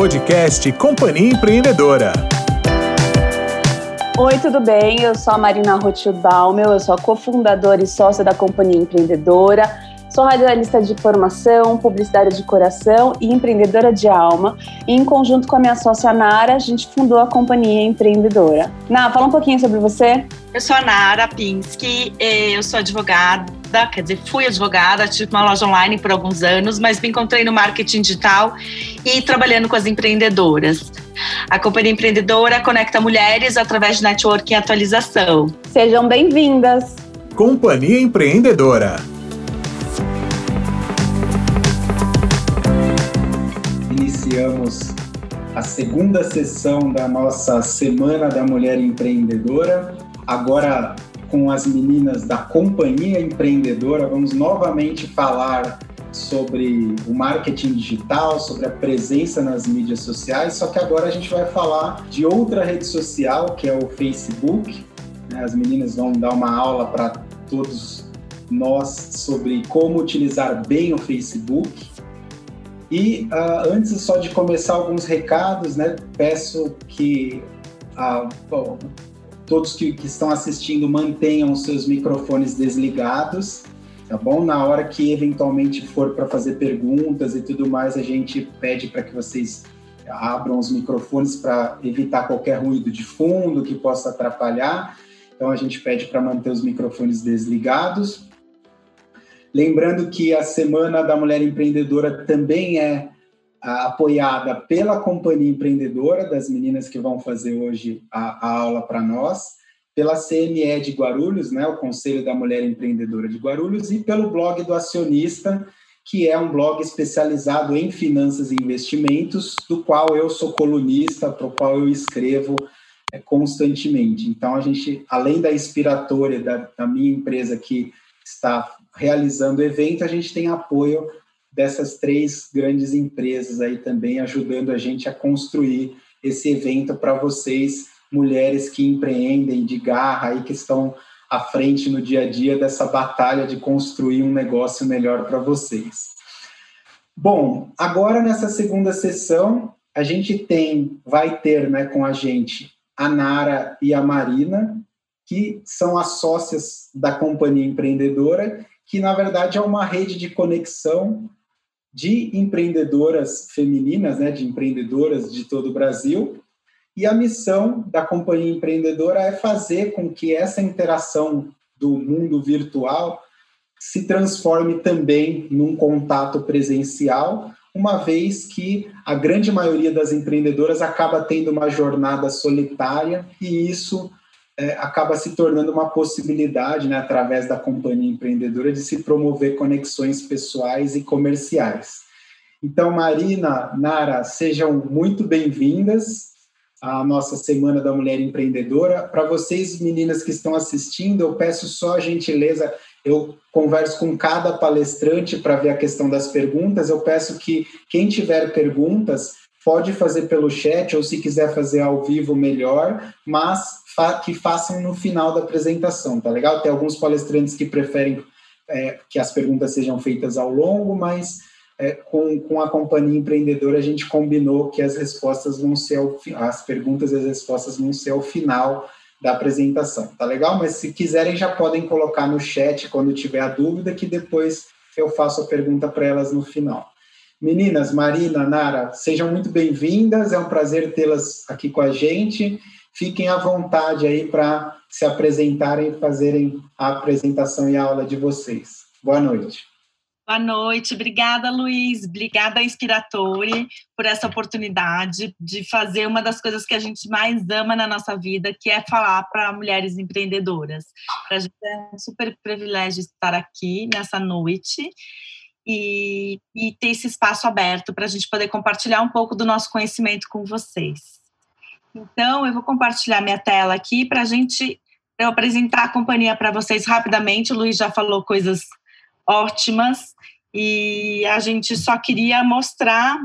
podcast Companhia Empreendedora. Oi, tudo bem? Eu sou a Marina Rothschild Baumel, eu sou a cofundadora e sócia da Companhia Empreendedora. Sou radialista de formação, publicitária de coração e empreendedora de alma. E em conjunto com a minha sócia Nara, a gente fundou a Companhia Empreendedora. Nara, fala um pouquinho sobre você. Eu sou a Nara Pinsky, eu sou advogada, quer dizer, fui advogada, tive uma loja online por alguns anos, mas me encontrei no marketing digital e trabalhando com as empreendedoras. A Companhia Empreendedora conecta mulheres através de networking e atualização. Sejam bem-vindas! Companhia Empreendedora. Iniciamos a segunda sessão da nossa Semana da Mulher Empreendedora agora com as meninas da Companhia Empreendedora, vamos novamente falar sobre o marketing digital, sobre a presença nas mídias sociais, só que agora a gente vai falar de outra rede social, que é o Facebook. Né? As meninas vão dar uma aula para todos nós sobre como utilizar bem o Facebook. E uh, antes só de começar alguns recados, né, peço que uh, bom, todos que, que estão assistindo mantenham seus microfones desligados, tá bom? Na hora que eventualmente for para fazer perguntas e tudo mais, a gente pede para que vocês abram os microfones para evitar qualquer ruído de fundo que possa atrapalhar. Então a gente pede para manter os microfones desligados. Lembrando que a Semana da Mulher Empreendedora também é apoiada pela Companhia Empreendedora, das meninas que vão fazer hoje a, a aula para nós, pela CME de Guarulhos, né, o Conselho da Mulher Empreendedora de Guarulhos, e pelo blog do Acionista, que é um blog especializado em finanças e investimentos, do qual eu sou colunista, para o qual eu escrevo é, constantemente. Então, a gente, além da inspiratória da, da minha empresa que está realizando o evento, a gente tem apoio dessas três grandes empresas aí também ajudando a gente a construir esse evento para vocês, mulheres que empreendem de garra aí que estão à frente no dia a dia dessa batalha de construir um negócio melhor para vocês. Bom, agora nessa segunda sessão a gente tem, vai ter, né, com a gente a Nara e a Marina, que são as sócias da companhia empreendedora, que na verdade é uma rede de conexão de empreendedoras femininas, né, de empreendedoras de todo o Brasil. E a missão da companhia empreendedora é fazer com que essa interação do mundo virtual se transforme também num contato presencial, uma vez que a grande maioria das empreendedoras acaba tendo uma jornada solitária e isso é, acaba se tornando uma possibilidade, né, através da companhia empreendedora, de se promover conexões pessoais e comerciais. Então, Marina, Nara, sejam muito bem-vindas à nossa Semana da Mulher Empreendedora. Para vocês, meninas que estão assistindo, eu peço só a gentileza, eu converso com cada palestrante para ver a questão das perguntas. Eu peço que quem tiver perguntas pode fazer pelo chat ou se quiser fazer ao vivo melhor, mas fa que façam no final da apresentação, tá legal? Tem alguns palestrantes que preferem é, que as perguntas sejam feitas ao longo, mas é, com, com a companhia empreendedora a gente combinou que as respostas vão ser ao, as perguntas e as respostas vão ser ao final da apresentação, tá legal? Mas se quiserem já podem colocar no chat quando tiver a dúvida que depois eu faço a pergunta para elas no final. Meninas, Marina, Nara, sejam muito bem-vindas, é um prazer tê-las aqui com a gente fiquem à vontade aí para se apresentarem e fazerem a apresentação e a aula de vocês. Boa noite. Boa noite, obrigada Luiz, obrigada Inspiratore por essa oportunidade de fazer uma das coisas que a gente mais ama na nossa vida, que é falar para mulheres empreendedoras. Para a gente é um super privilégio estar aqui nessa noite e, e ter esse espaço aberto para a gente poder compartilhar um pouco do nosso conhecimento com vocês. Então, eu vou compartilhar minha tela aqui para a gente eu apresentar a companhia para vocês rapidamente. O Luiz já falou coisas ótimas e a gente só queria mostrar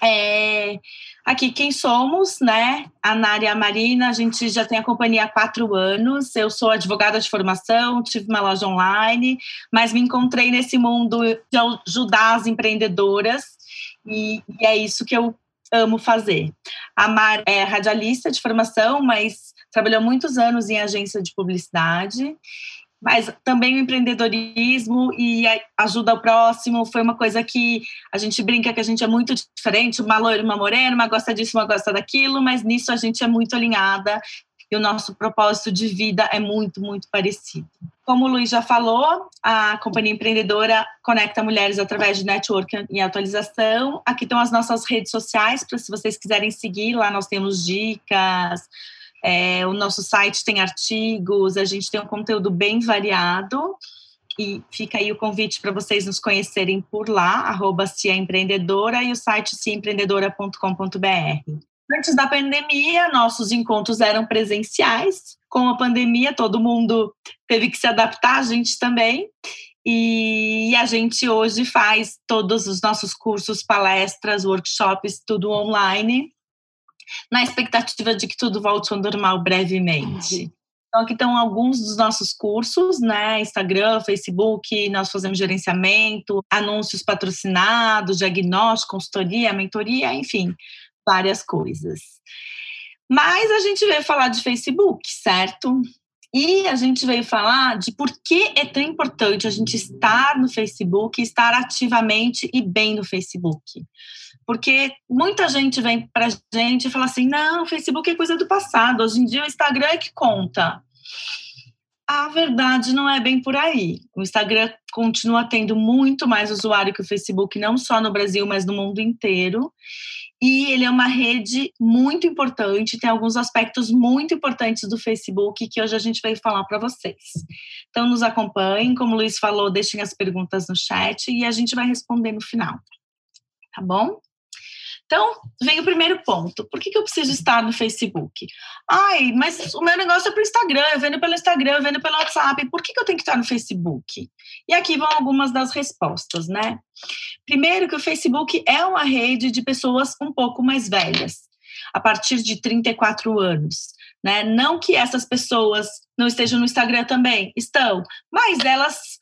é, aqui quem somos, né? A Nari e a Marina, a gente já tem a companhia há quatro anos. Eu sou advogada de formação, tive uma loja online, mas me encontrei nesse mundo de ajudar as empreendedoras e, e é isso que eu amo fazer. A Mar é radialista de formação, mas trabalhou muitos anos em agência de publicidade mas também o empreendedorismo e ajuda ao próximo foi uma coisa que a gente brinca que a gente é muito diferente, uma loira uma morena, uma gosta disso, uma gosta daquilo, mas nisso a gente é muito alinhada e o nosso propósito de vida é muito, muito parecido. Como o Luiz já falou, a Companhia Empreendedora conecta mulheres através de network e atualização. Aqui estão as nossas redes sociais, para se vocês quiserem seguir, lá nós temos dicas, é, o nosso site tem artigos, a gente tem um conteúdo bem variado. E fica aí o convite para vocês nos conhecerem por lá, arroba Empreendedora e o site ciaempreendedora.com.br. Antes da pandemia, nossos encontros eram presenciais. Com a pandemia, todo mundo teve que se adaptar, a gente também. E a gente hoje faz todos os nossos cursos, palestras, workshops, tudo online na expectativa de que tudo volte ao normal brevemente. Então, aqui estão alguns dos nossos cursos, né? Instagram, Facebook, nós fazemos gerenciamento, anúncios patrocinados, diagnóstico, consultoria, mentoria, enfim, várias coisas. Mas a gente veio falar de Facebook, certo? E a gente veio falar de por que é tão importante a gente estar no Facebook, estar ativamente e bem no Facebook. Porque muita gente vem para a gente e fala assim: não, o Facebook é coisa do passado, hoje em dia o Instagram é que conta. A verdade não é bem por aí. O Instagram continua tendo muito mais usuário que o Facebook, não só no Brasil, mas no mundo inteiro. E ele é uma rede muito importante, tem alguns aspectos muito importantes do Facebook que hoje a gente veio falar para vocês. Então, nos acompanhem, como o Luiz falou, deixem as perguntas no chat e a gente vai responder no final. Tá bom? Então, vem o primeiro ponto. Por que, que eu preciso estar no Facebook? Ai, mas o meu negócio é para o Instagram, eu vendo pelo Instagram, eu vendo pelo WhatsApp. Por que, que eu tenho que estar no Facebook? E aqui vão algumas das respostas, né? Primeiro, que o Facebook é uma rede de pessoas um pouco mais velhas, a partir de 34 anos. Né? Não que essas pessoas não estejam no Instagram também, estão, mas elas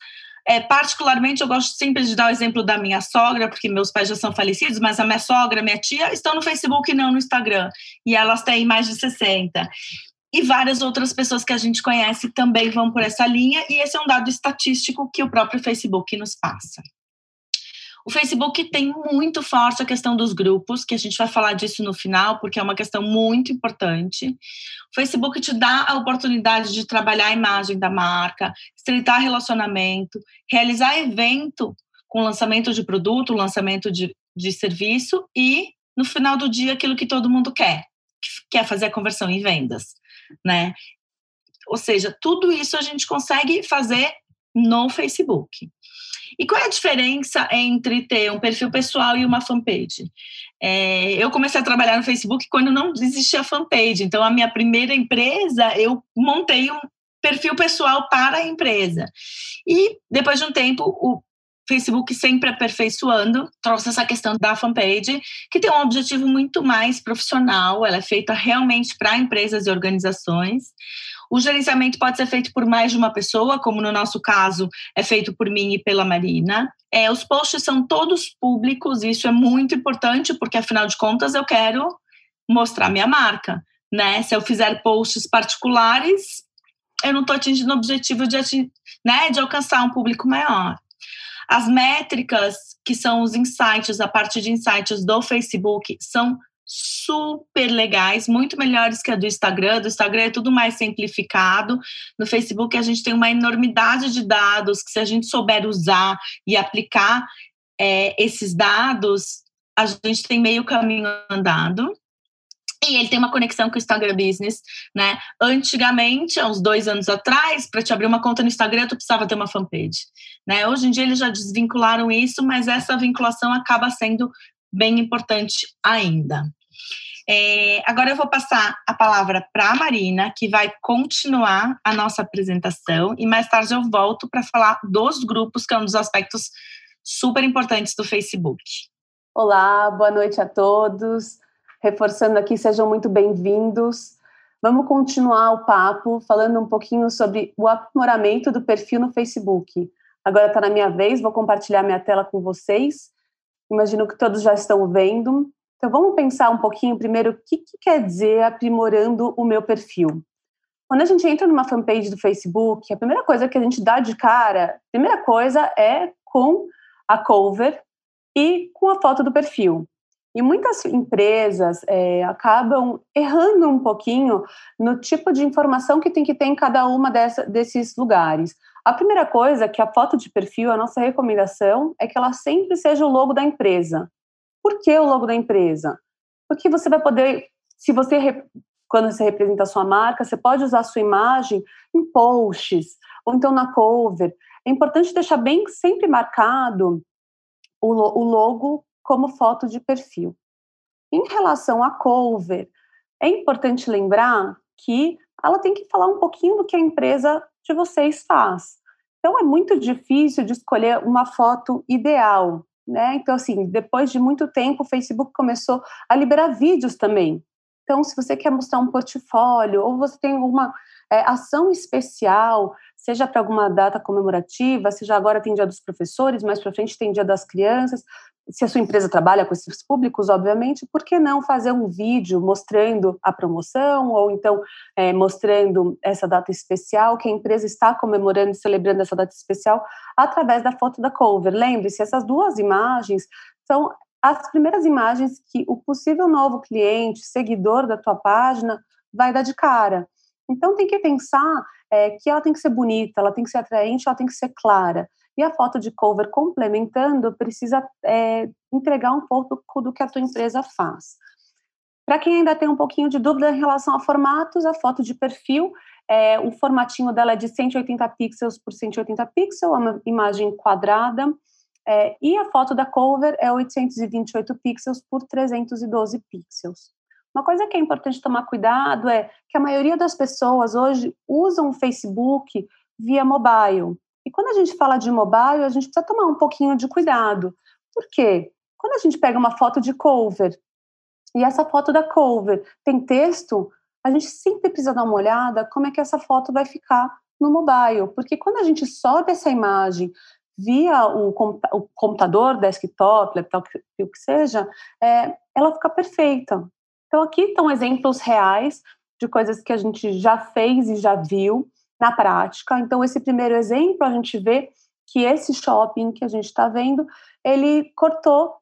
é, particularmente, eu gosto sempre de dar o exemplo da minha sogra, porque meus pais já são falecidos, mas a minha sogra, minha tia, estão no Facebook e não no Instagram. E elas têm mais de 60. E várias outras pessoas que a gente conhece também vão por essa linha, e esse é um dado estatístico que o próprio Facebook nos passa. O Facebook tem muito forte a questão dos grupos, que a gente vai falar disso no final, porque é uma questão muito importante. O Facebook te dá a oportunidade de trabalhar a imagem da marca, estreitar relacionamento, realizar evento com lançamento de produto, lançamento de, de serviço e, no final do dia, aquilo que todo mundo quer, que é fazer a conversão em vendas, né? Ou seja, tudo isso a gente consegue fazer no Facebook. E qual é a diferença entre ter um perfil pessoal e uma fanpage? É, eu comecei a trabalhar no Facebook quando não existia fanpage. Então, a minha primeira empresa, eu montei um perfil pessoal para a empresa. E depois de um tempo, o Facebook sempre aperfeiçoando, trouxe essa questão da fanpage, que tem um objetivo muito mais profissional, ela é feita realmente para empresas e organizações. O gerenciamento pode ser feito por mais de uma pessoa, como no nosso caso é feito por mim e pela Marina. É, os posts são todos públicos, isso é muito importante, porque afinal de contas eu quero mostrar minha marca. Né? Se eu fizer posts particulares, eu não estou atingindo o objetivo de, né, de alcançar um público maior. As métricas, que são os insights, a parte de insights do Facebook, são super legais, muito melhores que a do Instagram. Do Instagram é tudo mais simplificado. No Facebook a gente tem uma enormidade de dados que se a gente souber usar e aplicar é, esses dados, a gente tem meio caminho andado. E ele tem uma conexão com o Instagram Business, né? Antigamente, há uns dois anos atrás, para te abrir uma conta no Instagram, tu precisava ter uma fanpage, né? Hoje em dia eles já desvincularam isso, mas essa vinculação acaba sendo bem importante ainda. É, agora eu vou passar a palavra para a Marina, que vai continuar a nossa apresentação, e mais tarde eu volto para falar dos grupos, que é um dos aspectos super importantes do Facebook. Olá, boa noite a todos. Reforçando aqui, sejam muito bem-vindos. Vamos continuar o papo falando um pouquinho sobre o aprimoramento do perfil no Facebook. Agora está na minha vez, vou compartilhar minha tela com vocês. Imagino que todos já estão vendo. Então vamos pensar um pouquinho primeiro o que, que quer dizer aprimorando o meu perfil. Quando a gente entra numa fanpage do Facebook, a primeira coisa que a gente dá de cara, primeira coisa é com a cover e com a foto do perfil. E muitas empresas é, acabam errando um pouquinho no tipo de informação que tem que ter em cada uma dessa, desses lugares. A primeira coisa que a foto de perfil, a nossa recomendação é que ela sempre seja o logo da empresa. Por que o logo da empresa? Porque você vai poder, se você quando você representa a sua marca, você pode usar a sua imagem em posts ou então na cover. É importante deixar bem sempre marcado o, o logo como foto de perfil. Em relação à cover, é importante lembrar que ela tem que falar um pouquinho do que a empresa de vocês faz. Então é muito difícil de escolher uma foto ideal, né? Então assim, depois de muito tempo, o Facebook começou a liberar vídeos também. Então, se você quer mostrar um portfólio ou você tem alguma é, ação especial, seja para alguma data comemorativa, seja agora tem dia dos professores, mais para frente tem dia das crianças, se a sua empresa trabalha com esses públicos, obviamente, por que não fazer um vídeo mostrando a promoção ou então é, mostrando essa data especial que a empresa está comemorando e celebrando essa data especial através da foto da cover? Lembre-se, essas duas imagens são as primeiras imagens que o possível novo cliente, seguidor da tua página, vai dar de cara. Então tem que pensar é, que ela tem que ser bonita, ela tem que ser atraente, ela tem que ser clara. E a foto de cover complementando precisa é, entregar um pouco do que a tua empresa faz. Para quem ainda tem um pouquinho de dúvida em relação a formatos, a foto de perfil, é, o formatinho dela é de 180 pixels por 180 pixels, é uma imagem quadrada, é, e a foto da cover é 828 pixels por 312 pixels. Uma coisa que é importante tomar cuidado é que a maioria das pessoas hoje usam o Facebook via mobile. E quando a gente fala de mobile, a gente precisa tomar um pouquinho de cuidado. Por quê? Quando a gente pega uma foto de cover e essa foto da cover tem texto, a gente sempre precisa dar uma olhada como é que essa foto vai ficar no mobile, porque quando a gente sobe essa imagem via o, computador, desktop, laptop, o que seja, é, ela fica perfeita. Então aqui estão exemplos reais de coisas que a gente já fez e já viu na prática. Então, esse primeiro exemplo, a gente vê que esse shopping que a gente está vendo, ele cortou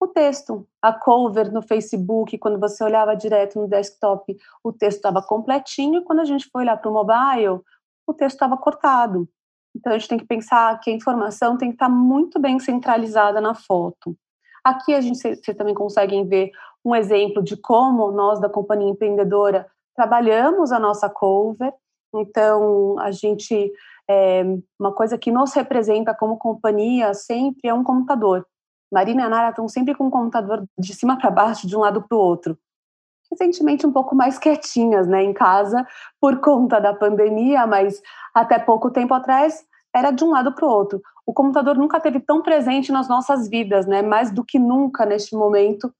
o texto. A cover no Facebook, quando você olhava direto no desktop, o texto estava completinho, quando a gente foi olhar para o mobile, o texto estava cortado. Então, a gente tem que pensar que a informação tem que estar tá muito bem centralizada na foto. Aqui a gente você também consegue ver um exemplo de como nós da companhia empreendedora trabalhamos a nossa cover. Então, a gente, é, uma coisa que nos representa como companhia sempre é um computador. Marina e a Nara estão sempre com um computador de cima para baixo, de um lado para o outro. Recentemente, um pouco mais quietinhas, né, em casa, por conta da pandemia, mas até pouco tempo atrás era de um lado para o outro. O computador nunca teve tão presente nas nossas vidas, né, mais do que nunca neste momento.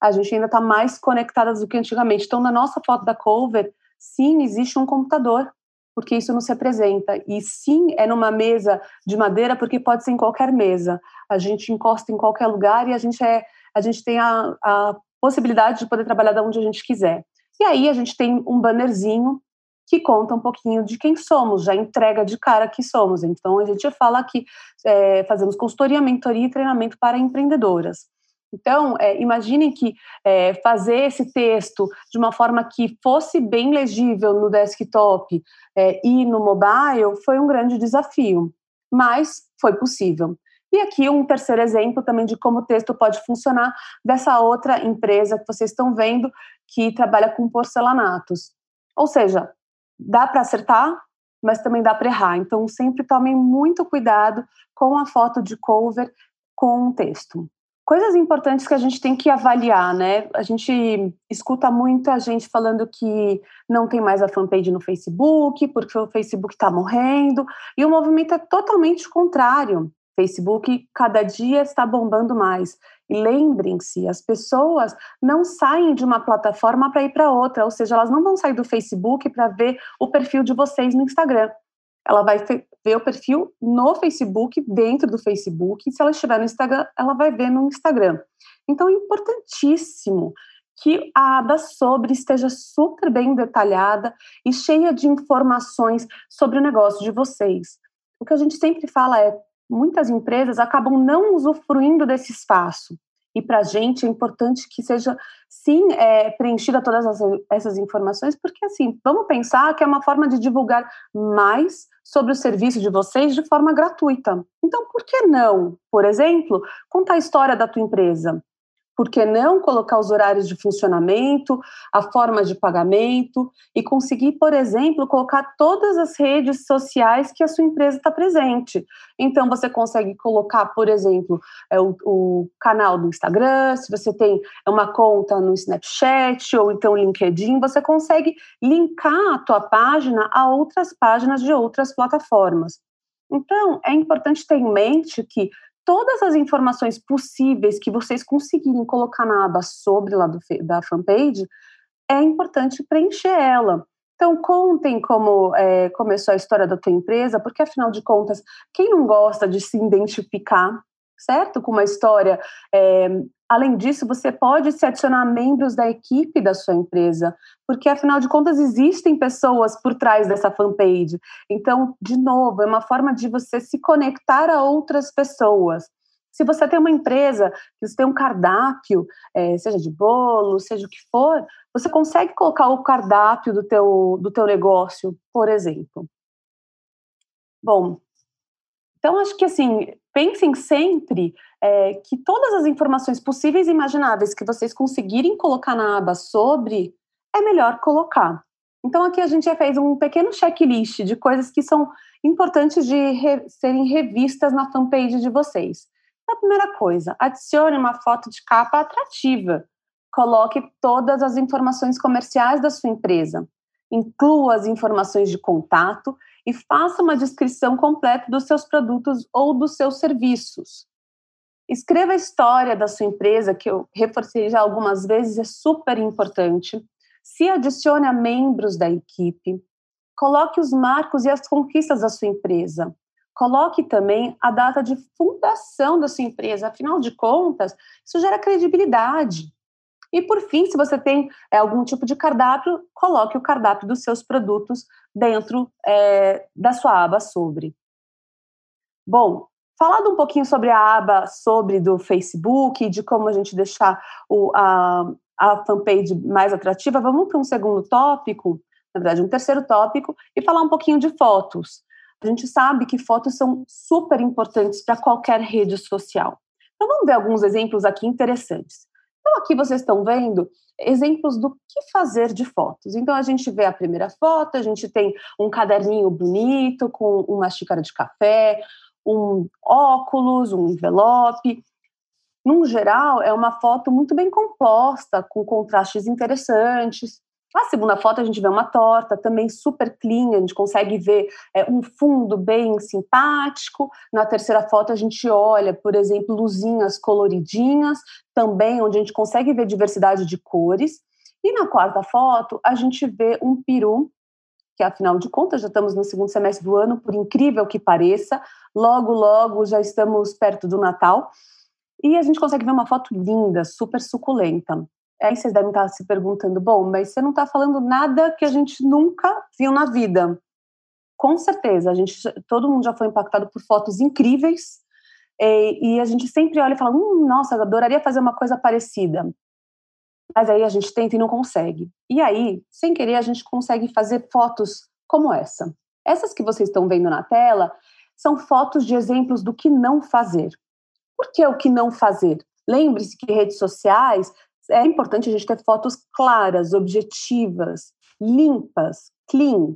A gente ainda está mais conectadas do que antigamente. Então, na nossa foto da cover, sim, existe um computador porque isso nos representa. E sim, é numa mesa de madeira, porque pode ser em qualquer mesa. A gente encosta em qualquer lugar e a gente, é, a gente tem a, a possibilidade de poder trabalhar de onde a gente quiser. E aí a gente tem um bannerzinho que conta um pouquinho de quem somos, já entrega de cara que somos. Então a gente fala que é, fazemos consultoria, mentoria e treinamento para empreendedoras. Então, é, imaginem que é, fazer esse texto de uma forma que fosse bem legível no desktop é, e no mobile foi um grande desafio, mas foi possível. E aqui um terceiro exemplo também de como o texto pode funcionar dessa outra empresa que vocês estão vendo que trabalha com porcelanatos. Ou seja, dá para acertar, mas também dá para errar. Então, sempre tomem muito cuidado com a foto de cover com o texto. Coisas importantes que a gente tem que avaliar, né? A gente escuta muita gente falando que não tem mais a fanpage no Facebook, porque o Facebook está morrendo, e o movimento é totalmente contrário. Facebook cada dia está bombando mais. E lembrem-se, as pessoas não saem de uma plataforma para ir para outra, ou seja, elas não vão sair do Facebook para ver o perfil de vocês no Instagram ela vai ver o perfil no Facebook, dentro do Facebook, e se ela estiver no Instagram, ela vai ver no Instagram. Então é importantíssimo que a aba sobre esteja super bem detalhada e cheia de informações sobre o negócio de vocês. O que a gente sempre fala é muitas empresas acabam não usufruindo desse espaço. E para a gente é importante que seja, sim, é, preenchida todas as, essas informações, porque, assim, vamos pensar que é uma forma de divulgar mais sobre o serviço de vocês de forma gratuita. Então, por que não, por exemplo, contar a história da tua empresa? Por que não colocar os horários de funcionamento, a forma de pagamento e conseguir, por exemplo, colocar todas as redes sociais que a sua empresa está presente. Então, você consegue colocar, por exemplo, é, o, o, canal do Instagram, se você tem uma conta no Snapchat ou então LinkedIn, você consegue linkar a tua página a outras páginas de outras plataformas. Então, é importante ter em mente que todas as informações possíveis que vocês conseguirem colocar na aba sobre lá do, da fanpage, é importante preencher ela. Então, contem como é, começou a história da tua empresa, porque afinal de contas, quem não gosta de se identificar, certo? Com uma história é, Além disso, você pode se adicionar membros da equipe da sua empresa, porque afinal de contas existem pessoas por trás dessa fanpage. Então, de novo, é uma forma de você se conectar a outras pessoas. Se você tem uma empresa, que você tem um cardápio, é, seja de bolo, seja o que for, você consegue colocar o cardápio do teu, do teu negócio, por exemplo. Bom, então acho que assim, pensem sempre é, que todas as informações possíveis e imagináveis que vocês conseguirem colocar na aba sobre, é melhor colocar. Então, aqui a gente já fez um pequeno checklist de coisas que são importantes de re serem revistas na fanpage de vocês. A primeira coisa, adicione uma foto de capa atrativa. Coloque todas as informações comerciais da sua empresa. Inclua as informações de contato e faça uma descrição completa dos seus produtos ou dos seus serviços. Escreva a história da sua empresa, que eu reforcei já algumas vezes, é super importante. Se adicione a membros da equipe. Coloque os marcos e as conquistas da sua empresa. Coloque também a data de fundação da sua empresa. Afinal de contas, isso gera credibilidade. E por fim, se você tem é, algum tipo de cardápio, coloque o cardápio dos seus produtos dentro é, da sua aba sobre. Bom, falado um pouquinho sobre a aba sobre do Facebook, de como a gente deixar o, a, a fanpage mais atrativa, vamos para um segundo tópico, na verdade, um terceiro tópico, e falar um pouquinho de fotos. A gente sabe que fotos são super importantes para qualquer rede social. Então, vamos ver alguns exemplos aqui interessantes. Então, aqui vocês estão vendo exemplos do que fazer de fotos. Então, a gente vê a primeira foto, a gente tem um caderninho bonito com uma xícara de café, um óculos, um envelope. Num geral, é uma foto muito bem composta, com contrastes interessantes. A segunda foto a gente vê uma torta também super clean, a gente consegue ver é, um fundo bem simpático. Na terceira foto a gente olha, por exemplo, luzinhas coloridinhas, também onde a gente consegue ver diversidade de cores. E na quarta foto a gente vê um peru, que afinal de contas já estamos no segundo semestre do ano, por incrível que pareça, logo logo já estamos perto do Natal. E a gente consegue ver uma foto linda, super suculenta. Aí vocês devem estar se perguntando, bom, mas você não está falando nada que a gente nunca viu na vida. Com certeza, a gente, todo mundo já foi impactado por fotos incríveis e, e a gente sempre olha e fala, hum, nossa, adoraria fazer uma coisa parecida. Mas aí a gente tenta e não consegue. E aí, sem querer, a gente consegue fazer fotos como essa. Essas que vocês estão vendo na tela são fotos de exemplos do que não fazer. Por que o que não fazer? Lembre-se que redes sociais é importante a gente ter fotos claras, objetivas, limpas, clean.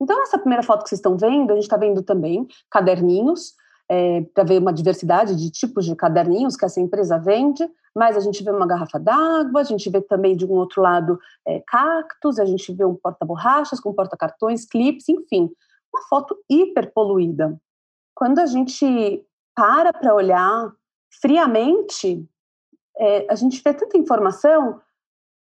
Então, essa primeira foto que vocês estão vendo, a gente está vendo também caderninhos, é, para ver uma diversidade de tipos de caderninhos que essa empresa vende, mas a gente vê uma garrafa d'água, a gente vê também de um outro lado é, cactos, a gente vê um porta-borrachas com porta-cartões, clips, enfim, uma foto hiper poluída. Quando a gente para para olhar friamente, é, a gente vê tanta informação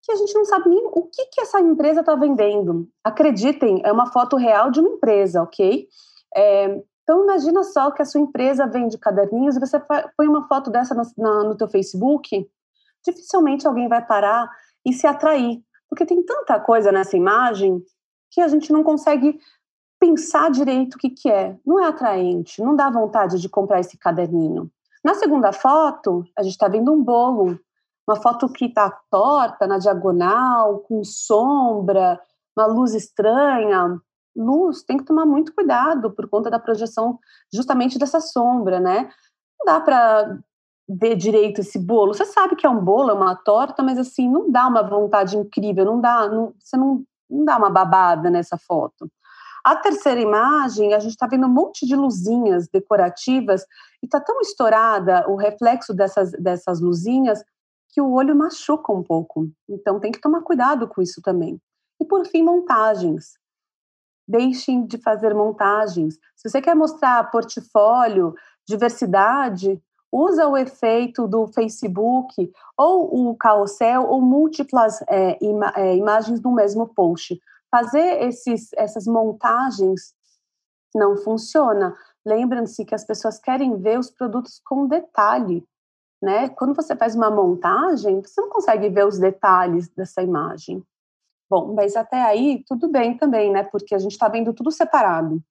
que a gente não sabe nem o que, que essa empresa está vendendo. Acreditem, é uma foto real de uma empresa, ok? É, então, imagina só que a sua empresa vende caderninhos e você põe uma foto dessa no, na, no teu Facebook, dificilmente alguém vai parar e se atrair, porque tem tanta coisa nessa imagem que a gente não consegue pensar direito o que, que é. Não é atraente, não dá vontade de comprar esse caderninho. Na segunda foto, a gente está vendo um bolo, uma foto que está torta, na diagonal, com sombra, uma luz estranha. Luz, tem que tomar muito cuidado por conta da projeção justamente dessa sombra, né? Não dá para ver direito esse bolo. Você sabe que é um bolo, é uma torta, mas assim, não dá uma vontade incrível, não dá, não, você não, não dá uma babada nessa foto. A terceira imagem, a gente está vendo um monte de luzinhas decorativas e está tão estourada o reflexo dessas, dessas luzinhas que o olho machuca um pouco. Então tem que tomar cuidado com isso também. E por fim, montagens. Deixem de fazer montagens. Se você quer mostrar portfólio, diversidade, usa o efeito do Facebook ou o carrossel ou múltiplas é, ima é, imagens no mesmo post fazer esses, essas montagens não funciona. Lembrem-se que as pessoas querem ver os produtos com detalhe, né? Quando você faz uma montagem, você não consegue ver os detalhes dessa imagem. Bom, mas até aí tudo bem também, né? Porque a gente está vendo tudo separado.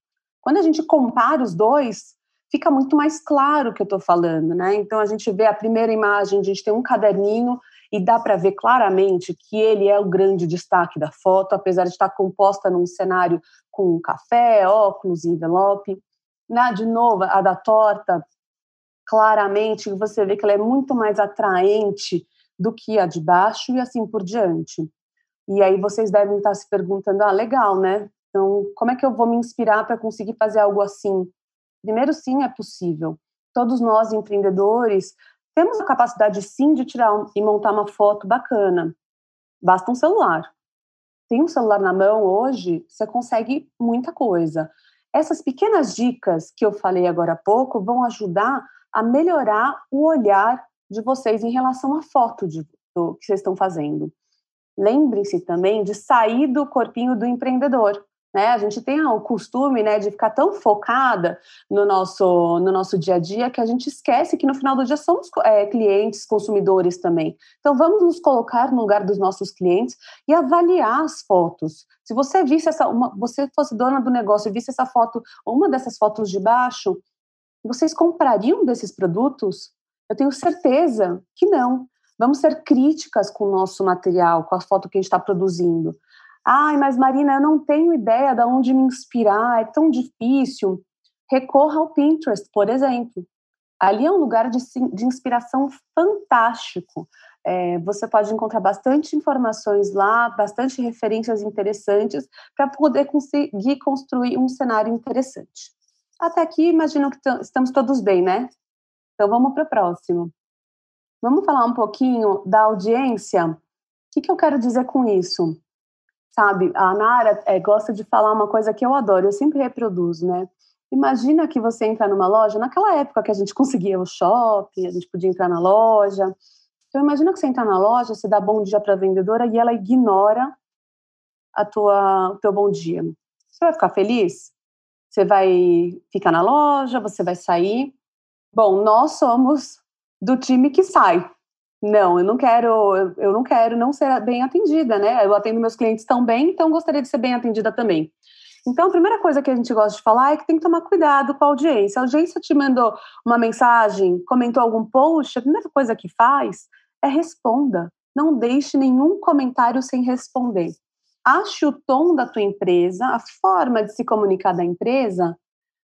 Quando a gente compara os dois, fica muito mais claro o que eu estou falando, né? Então a gente vê a primeira imagem, a gente tem um caderninho e dá para ver claramente que ele é o grande destaque da foto, apesar de estar composta num cenário com café, óculos, envelope. Na, de novo, a da torta, claramente você vê que ela é muito mais atraente do que a de baixo e assim por diante. E aí vocês devem estar se perguntando: ah, legal, né? Então, como é que eu vou me inspirar para conseguir fazer algo assim? Primeiro, sim, é possível. Todos nós, empreendedores, temos a capacidade sim de tirar e montar uma foto bacana. Basta um celular. Tem um celular na mão hoje, você consegue muita coisa. Essas pequenas dicas que eu falei agora há pouco vão ajudar a melhorar o olhar de vocês em relação à foto de, do, que vocês estão fazendo. Lembre-se também de sair do corpinho do empreendedor. Né? A gente tem o costume né, de ficar tão focada no nosso, no nosso dia a dia que a gente esquece que no final do dia somos é, clientes, consumidores também. Então vamos nos colocar no lugar dos nossos clientes e avaliar as fotos. Se você visse essa, uma, você fosse dona do negócio e visse essa foto, uma dessas fotos de baixo, vocês comprariam desses produtos? Eu tenho certeza que não. Vamos ser críticas com o nosso material, com a foto que a gente está produzindo. Ai, mas Marina, eu não tenho ideia de onde me inspirar, é tão difícil. Recorra ao Pinterest, por exemplo. Ali é um lugar de, de inspiração fantástico. É, você pode encontrar bastante informações lá, bastante referências interessantes para poder conseguir construir um cenário interessante. Até aqui, imagino que estamos todos bem, né? Então vamos para o próximo. Vamos falar um pouquinho da audiência. O que, que eu quero dizer com isso? Sabe? A Nara é, gosta de falar uma coisa que eu adoro, eu sempre reproduzo, né? Imagina que você entra numa loja, naquela época que a gente conseguia o shopping, a gente podia entrar na loja. Então imagina que você entra na loja, você dá bom dia para a vendedora e ela ignora a tua, o teu bom dia. Você vai ficar feliz? Você vai ficar na loja? Você vai sair? Bom, nós somos do time que sai, não, eu não quero, eu não quero não ser bem atendida, né? Eu atendo meus clientes tão bem, então gostaria de ser bem atendida também. Então, a primeira coisa que a gente gosta de falar é que tem que tomar cuidado com a audiência. A audiência te mandou uma mensagem, comentou algum post, a primeira coisa que faz é responda. Não deixe nenhum comentário sem responder. Ache o tom da tua empresa, a forma de se comunicar da empresa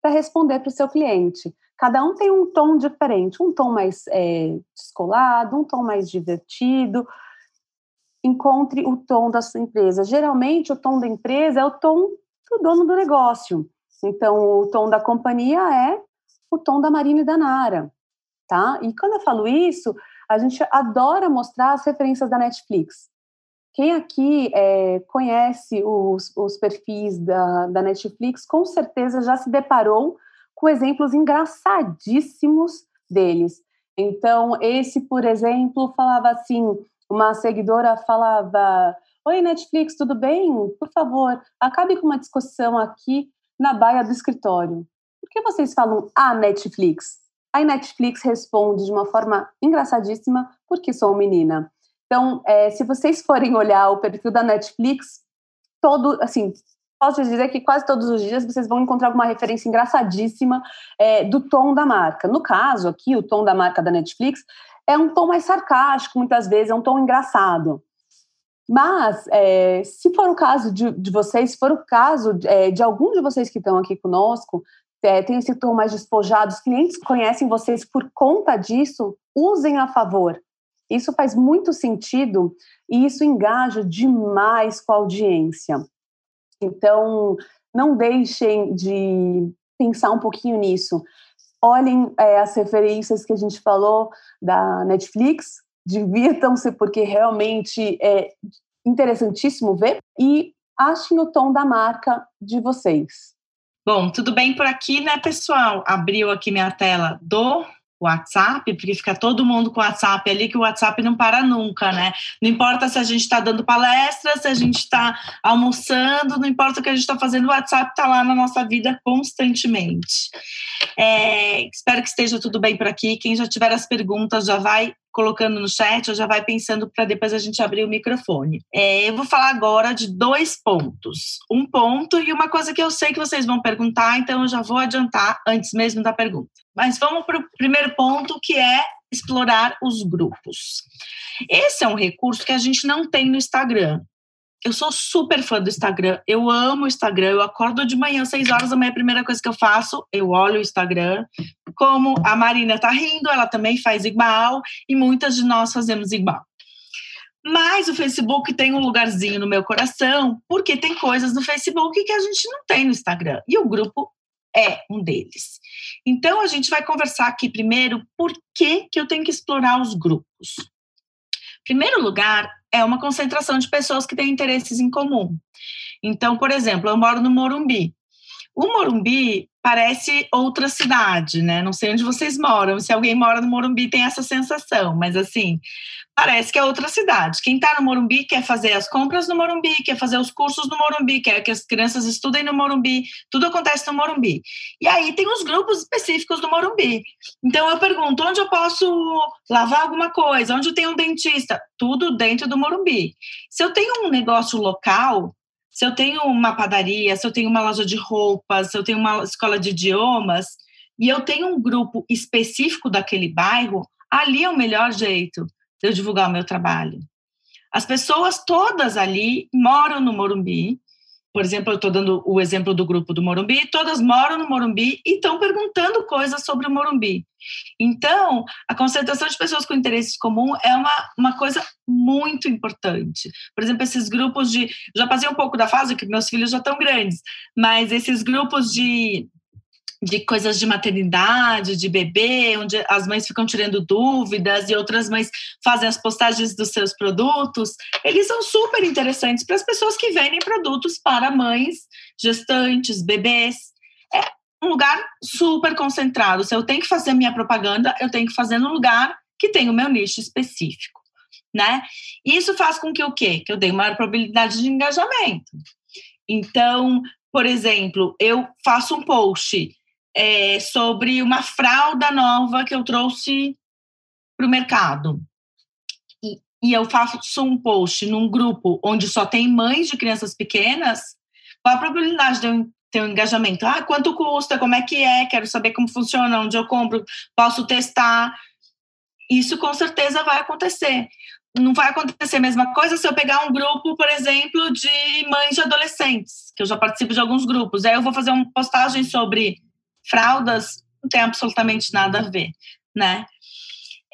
para responder para o seu cliente. Cada um tem um tom diferente, um tom mais é, descolado, um tom mais divertido. Encontre o tom da sua empresa. Geralmente, o tom da empresa é o tom do dono do negócio. Então, o tom da companhia é o tom da Marina e da Nara, tá? E quando eu falo isso, a gente adora mostrar as referências da Netflix. Quem aqui é, conhece os, os perfis da, da Netflix, com certeza já se deparou com exemplos engraçadíssimos deles. Então, esse, por exemplo, falava assim: uma seguidora falava: Oi, Netflix, tudo bem? Por favor, acabe com uma discussão aqui na baia do escritório. Por que vocês falam a Netflix? A Netflix responde de uma forma engraçadíssima, porque sou menina. Então, é, se vocês forem olhar o perfil da Netflix, todo, assim, posso dizer que quase todos os dias vocês vão encontrar alguma referência engraçadíssima é, do tom da marca. No caso aqui, o tom da marca da Netflix é um tom mais sarcástico, muitas vezes, é um tom engraçado. Mas, é, se for o caso de, de, vocês, se for o caso é, de algum de vocês que estão aqui conosco, é, tem esse tom mais despojado, os clientes conhecem vocês por conta disso, usem a favor. Isso faz muito sentido e isso engaja demais com a audiência. Então, não deixem de pensar um pouquinho nisso. Olhem é, as referências que a gente falou da Netflix, divirtam-se, porque realmente é interessantíssimo ver, e achem o tom da marca de vocês. Bom, tudo bem por aqui, né, pessoal? Abriu aqui minha tela do WhatsApp, porque fica todo mundo com o WhatsApp ali, que o WhatsApp não para nunca, né? Não importa se a gente está dando palestra, se a gente está almoçando, não importa o que a gente está fazendo, o WhatsApp está lá na nossa vida constantemente. É, espero que esteja tudo bem por aqui. Quem já tiver as perguntas já vai colocando no chat, ou já vai pensando para depois a gente abrir o microfone. É, eu vou falar agora de dois pontos. Um ponto e uma coisa que eu sei que vocês vão perguntar, então eu já vou adiantar antes mesmo da pergunta. Mas vamos para o primeiro ponto, que é explorar os grupos. Esse é um recurso que a gente não tem no Instagram eu sou super fã do Instagram, eu amo o Instagram, eu acordo de manhã, seis horas da manhã, a primeira coisa que eu faço, eu olho o Instagram. Como a Marina tá rindo, ela também faz igual, e muitas de nós fazemos igual. Mas o Facebook tem um lugarzinho no meu coração, porque tem coisas no Facebook que a gente não tem no Instagram. E o grupo é um deles. Então, a gente vai conversar aqui primeiro por que, que eu tenho que explorar os grupos. Primeiro lugar, é uma concentração de pessoas que têm interesses em comum. Então, por exemplo, eu moro no Morumbi. O Morumbi parece outra cidade, né? Não sei onde vocês moram, se alguém mora no Morumbi tem essa sensação, mas assim, parece que é outra cidade. Quem está no Morumbi quer fazer as compras no Morumbi, quer fazer os cursos no Morumbi, quer que as crianças estudem no Morumbi, tudo acontece no Morumbi. E aí tem os grupos específicos do Morumbi. Então eu pergunto, onde eu posso lavar alguma coisa? Onde tem um dentista? Tudo dentro do Morumbi. Se eu tenho um negócio local, se eu tenho uma padaria, se eu tenho uma loja de roupas, se eu tenho uma escola de idiomas, e eu tenho um grupo específico daquele bairro, ali é o melhor jeito de eu divulgar o meu trabalho. As pessoas todas ali moram no Morumbi. Por exemplo, eu estou dando o exemplo do grupo do Morumbi, todas moram no Morumbi e estão perguntando coisas sobre o Morumbi. Então, a concentração de pessoas com interesses comuns é uma, uma coisa muito importante. Por exemplo, esses grupos de. Já passei um pouco da fase que meus filhos já estão grandes, mas esses grupos de de coisas de maternidade, de bebê, onde as mães ficam tirando dúvidas e outras mães fazem as postagens dos seus produtos, eles são super interessantes para as pessoas que vendem produtos para mães, gestantes, bebês. É um lugar super concentrado. Se eu tenho que fazer minha propaganda, eu tenho que fazer no lugar que tem o meu nicho específico, né? Isso faz com que o quê? Que eu dê maior probabilidade de engajamento. Então, por exemplo, eu faço um post é, sobre uma fralda nova que eu trouxe para o mercado. E, e eu faço um post num grupo onde só tem mães de crianças pequenas, qual a probabilidade de eu ter um engajamento? Ah, quanto custa? Como é que é? Quero saber como funciona, onde eu compro, posso testar. Isso com certeza vai acontecer. Não vai acontecer a mesma coisa se eu pegar um grupo, por exemplo, de mães de adolescentes, que eu já participo de alguns grupos. Aí eu vou fazer uma postagem sobre fraldas não tem absolutamente nada a ver, né?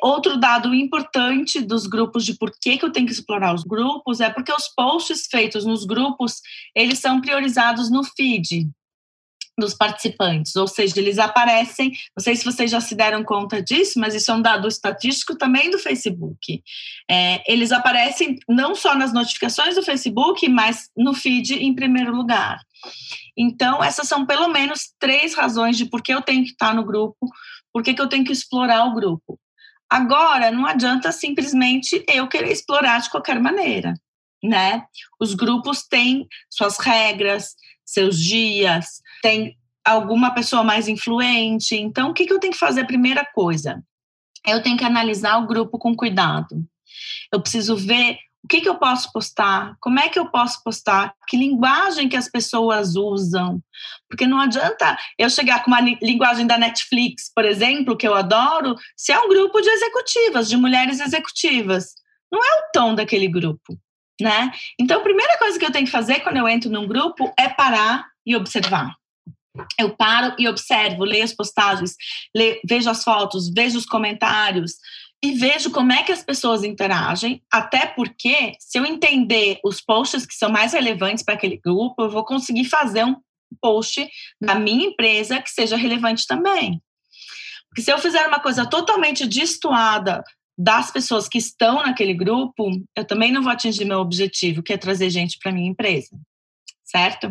Outro dado importante dos grupos de por que, que eu tenho que explorar os grupos é porque os posts feitos nos grupos, eles são priorizados no feed dos participantes, ou seja, eles aparecem, não sei se vocês já se deram conta disso, mas isso é um dado estatístico também do Facebook. É, eles aparecem não só nas notificações do Facebook, mas no feed em primeiro lugar. Então, essas são pelo menos três razões de por que eu tenho que estar no grupo, por que, que eu tenho que explorar o grupo. Agora, não adianta simplesmente eu querer explorar de qualquer maneira, né? Os grupos têm suas regras, seus dias, tem alguma pessoa mais influente. Então, o que, que eu tenho que fazer? Primeira coisa, eu tenho que analisar o grupo com cuidado. Eu preciso ver o que, que eu posso postar, como é que eu posso postar, que linguagem que as pessoas usam. Porque não adianta eu chegar com uma linguagem da Netflix, por exemplo, que eu adoro, se é um grupo de executivas, de mulheres executivas. Não é o tom daquele grupo, né? Então, a primeira coisa que eu tenho que fazer quando eu entro num grupo é parar e observar. Eu paro e observo, leio as postagens, leio, vejo as fotos, vejo os comentários, e vejo como é que as pessoas interagem, até porque se eu entender os posts que são mais relevantes para aquele grupo, eu vou conseguir fazer um post da minha empresa que seja relevante também. Porque se eu fizer uma coisa totalmente destoada das pessoas que estão naquele grupo, eu também não vou atingir meu objetivo, que é trazer gente para minha empresa. Certo?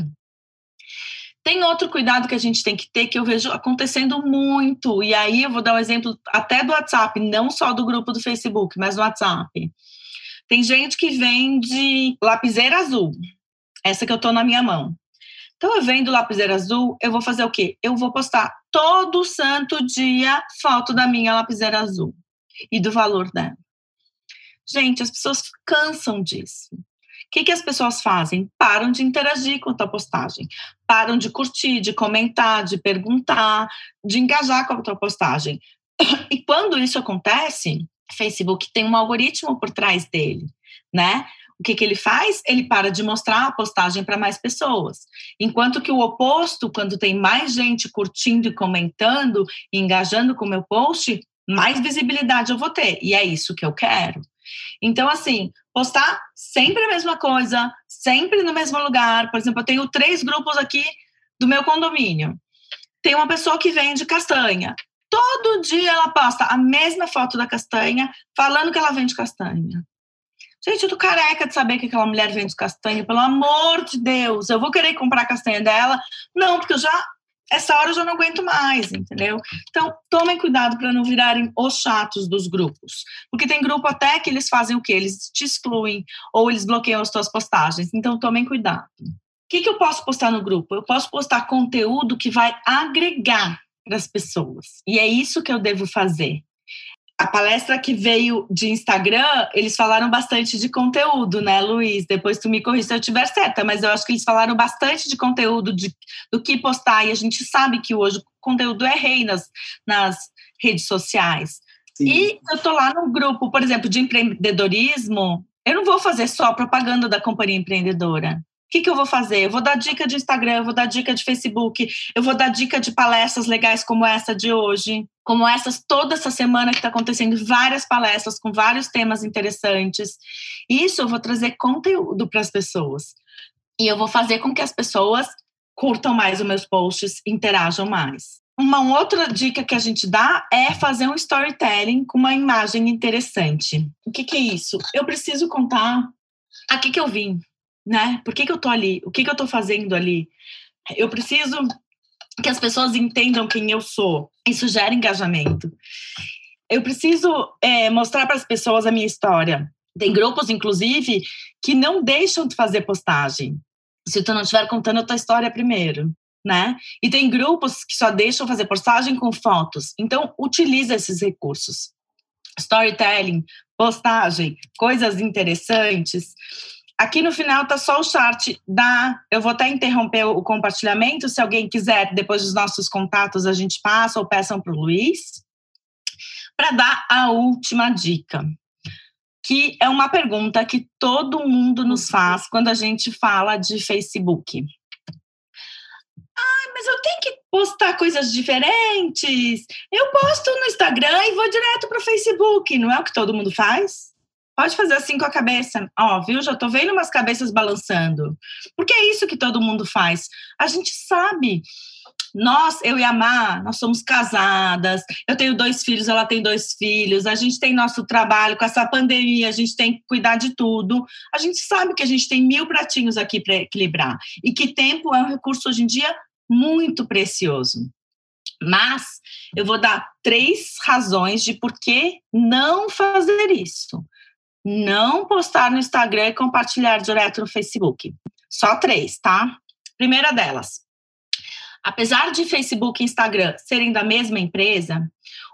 Tem outro cuidado que a gente tem que ter, que eu vejo acontecendo muito, e aí eu vou dar um exemplo até do WhatsApp, não só do grupo do Facebook, mas do WhatsApp. Tem gente que vende lapiseira azul, essa que eu tô na minha mão. Então, eu vendo lapiseira azul, eu vou fazer o quê? Eu vou postar todo santo dia foto da minha lapiseira azul e do valor dela. Gente, as pessoas cansam disso que, que as pessoas fazem? Param de interagir com a tua postagem, param de curtir, de comentar, de perguntar, de engajar com a tua postagem. E quando isso acontece, Facebook tem um algoritmo por trás dele, né? O que, que ele faz? Ele para de mostrar a postagem para mais pessoas. Enquanto que o oposto, quando tem mais gente curtindo e comentando, engajando com o meu post, mais visibilidade eu vou ter. E é isso que eu quero. Então, assim, postar sempre a mesma coisa, sempre no mesmo lugar. Por exemplo, eu tenho três grupos aqui do meu condomínio. Tem uma pessoa que vende castanha. Todo dia ela posta a mesma foto da castanha, falando que ela vende castanha. Gente, eu tô careca de saber que aquela mulher vende castanha, pelo amor de Deus. Eu vou querer comprar castanha dela? Não, porque eu já essa hora eu já não aguento mais, entendeu? Então, tomem cuidado para não virarem os chatos dos grupos. Porque tem grupo até que eles fazem o quê? Eles te excluem ou eles bloqueiam as suas postagens. Então, tomem cuidado. O que, que eu posso postar no grupo? Eu posso postar conteúdo que vai agregar para as pessoas. E é isso que eu devo fazer a palestra que veio de Instagram, eles falaram bastante de conteúdo, né, Luiz? Depois tu me corrija se eu estiver certa, mas eu acho que eles falaram bastante de conteúdo, de, do que postar, e a gente sabe que hoje o conteúdo é rei nas, nas redes sociais. Sim. E eu tô lá no grupo, por exemplo, de empreendedorismo, eu não vou fazer só propaganda da companhia empreendedora que, que eu vou fazer? Eu vou dar dica de Instagram, eu vou dar dica de Facebook, eu vou dar dica de palestras legais como essa de hoje, como essas toda essa semana que está acontecendo, várias palestras com vários temas interessantes. Isso eu vou trazer conteúdo para as pessoas. E eu vou fazer com que as pessoas curtam mais os meus posts, interajam mais. Uma outra dica que a gente dá é fazer um storytelling com uma imagem interessante. O que, que é isso? Eu preciso contar aqui que eu vim, né? Por que, que eu tô ali? O que, que eu tô fazendo ali? Eu preciso que as pessoas entendam quem eu sou. Isso gera engajamento. Eu preciso é, mostrar para as pessoas a minha história. Tem grupos, inclusive, que não deixam de fazer postagem. Se tu não estiver contando a tua história primeiro, né? E tem grupos que só deixam fazer postagem com fotos. Então, utiliza esses recursos. Storytelling, postagem, coisas interessantes. Aqui no final tá só o chart da. Eu vou até interromper o compartilhamento. Se alguém quiser, depois dos nossos contatos, a gente passa ou peçam para o Luiz. Para dar a última dica, que é uma pergunta que todo mundo nos faz quando a gente fala de Facebook. Ah, mas eu tenho que postar coisas diferentes. Eu posto no Instagram e vou direto para o Facebook. Não é o que todo mundo faz? Pode fazer assim com a cabeça. Ó, viu? Já tô vendo umas cabeças balançando. Porque é isso que todo mundo faz. A gente sabe. Nós, eu e a Mar, nós somos casadas. Eu tenho dois filhos, ela tem dois filhos. A gente tem nosso trabalho com essa pandemia, a gente tem que cuidar de tudo. A gente sabe que a gente tem mil pratinhos aqui para equilibrar e que tempo é um recurso hoje em dia muito precioso. Mas eu vou dar três razões de por que não fazer isso não postar no Instagram e compartilhar direto no Facebook. Só três, tá? Primeira delas, apesar de Facebook e Instagram serem da mesma empresa,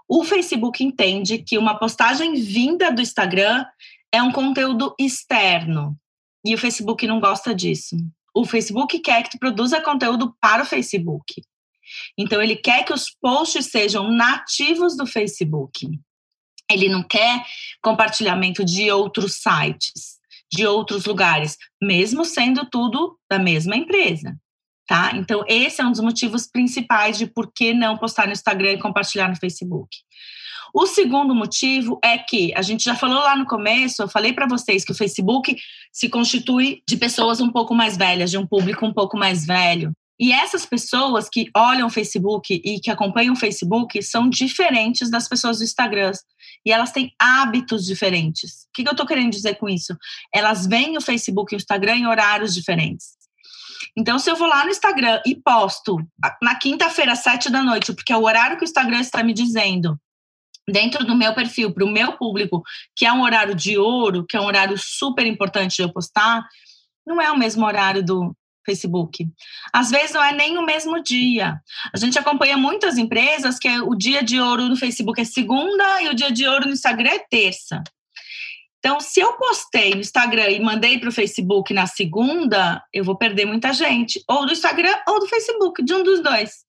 o Facebook entende que uma postagem vinda do Instagram é um conteúdo externo. E o Facebook não gosta disso. O Facebook quer que tu produza conteúdo para o Facebook. Então, ele quer que os posts sejam nativos do Facebook. Ele não quer compartilhamento de outros sites, de outros lugares, mesmo sendo tudo da mesma empresa. Tá? Então, esse é um dos motivos principais de por que não postar no Instagram e compartilhar no Facebook. O segundo motivo é que a gente já falou lá no começo, eu falei para vocês que o Facebook se constitui de pessoas um pouco mais velhas, de um público um pouco mais velho. E essas pessoas que olham o Facebook e que acompanham o Facebook são diferentes das pessoas do Instagram. E elas têm hábitos diferentes. O que eu estou querendo dizer com isso? Elas veem o Facebook e o Instagram em horários diferentes. Então, se eu vou lá no Instagram e posto na quinta-feira, às sete da noite, porque é o horário que o Instagram está me dizendo, dentro do meu perfil, para o meu público, que é um horário de ouro, que é um horário super importante de eu postar, não é o mesmo horário do Facebook. Às vezes não é nem o mesmo dia. A gente acompanha muitas empresas que o dia de ouro no Facebook é segunda e o dia de ouro no Instagram é terça. Então, se eu postei no Instagram e mandei para o Facebook na segunda, eu vou perder muita gente, ou do Instagram ou do Facebook, de um dos dois.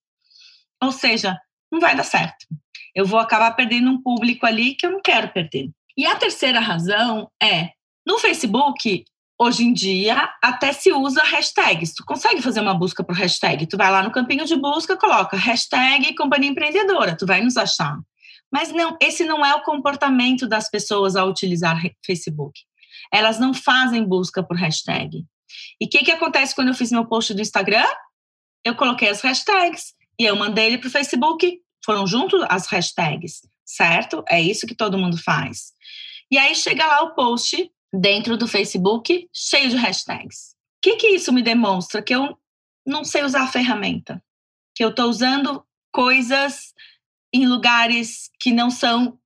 Ou seja, não vai dar certo eu vou acabar perdendo um público ali que eu não quero perder. E a terceira razão é, no Facebook, hoje em dia, até se usa hashtags. Tu consegue fazer uma busca por hashtag. Tu vai lá no campinho de busca, coloca hashtag companhia empreendedora, tu vai nos achar. Mas não, esse não é o comportamento das pessoas ao utilizar Facebook. Elas não fazem busca por hashtag. E o que, que acontece quando eu fiz meu post do Instagram? Eu coloquei as hashtags e eu mandei ele para o Facebook foram junto as hashtags, certo? É isso que todo mundo faz. E aí chega lá o post dentro do Facebook cheio de hashtags. O que, que isso me demonstra? Que eu não sei usar a ferramenta. Que eu estou usando coisas em lugares que não são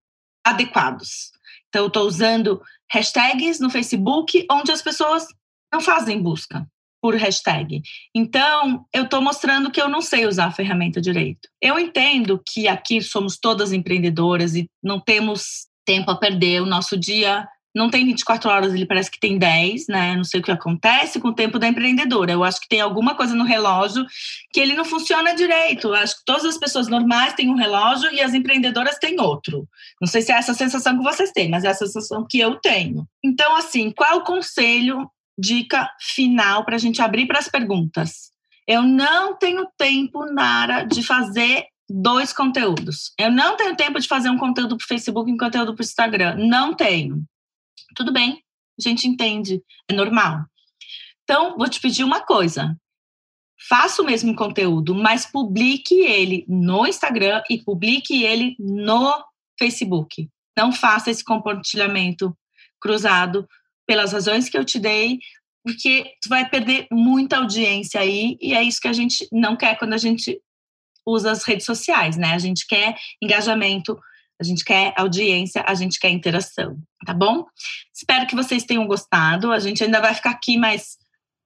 adequados. Então, eu estou usando hashtags no Facebook onde as pessoas não fazem busca por hashtag. Então, eu estou mostrando que eu não sei usar a ferramenta direito. Eu entendo que aqui somos todas empreendedoras e não temos tempo a perder. O nosso dia não tem 24 horas, ele parece que tem 10, né? Não sei o que acontece com o tempo da empreendedora. Eu acho que tem alguma coisa no relógio que ele não funciona direito. Eu acho que todas as pessoas normais têm um relógio e as empreendedoras têm outro. Não sei se é essa sensação que vocês têm, mas é a sensação que eu tenho. Então, assim, qual é o conselho dica final para a gente abrir para as perguntas. Eu não tenho tempo, Nara, de fazer dois conteúdos. Eu não tenho tempo de fazer um conteúdo para o Facebook e um conteúdo para o Instagram. Não tenho. Tudo bem, a gente entende, é normal. Então, vou te pedir uma coisa. Faça o mesmo conteúdo, mas publique ele no Instagram e publique ele no Facebook. Não faça esse compartilhamento cruzado pelas razões que eu te dei, porque tu vai perder muita audiência aí, e é isso que a gente não quer quando a gente usa as redes sociais, né? A gente quer engajamento, a gente quer audiência, a gente quer interação, tá bom? Espero que vocês tenham gostado. A gente ainda vai ficar aqui mais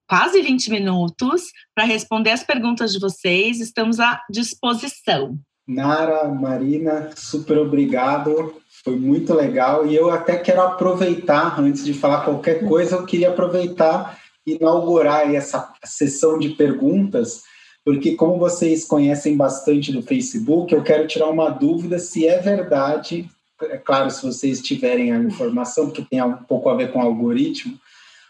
quase 20 minutos para responder as perguntas de vocês. Estamos à disposição. Nara, Marina, super obrigado. Foi muito legal e eu até quero aproveitar, antes de falar qualquer coisa, eu queria aproveitar e inaugurar essa sessão de perguntas, porque como vocês conhecem bastante do Facebook, eu quero tirar uma dúvida se é verdade, é claro, se vocês tiverem a informação, porque tem um pouco a ver com o algoritmo,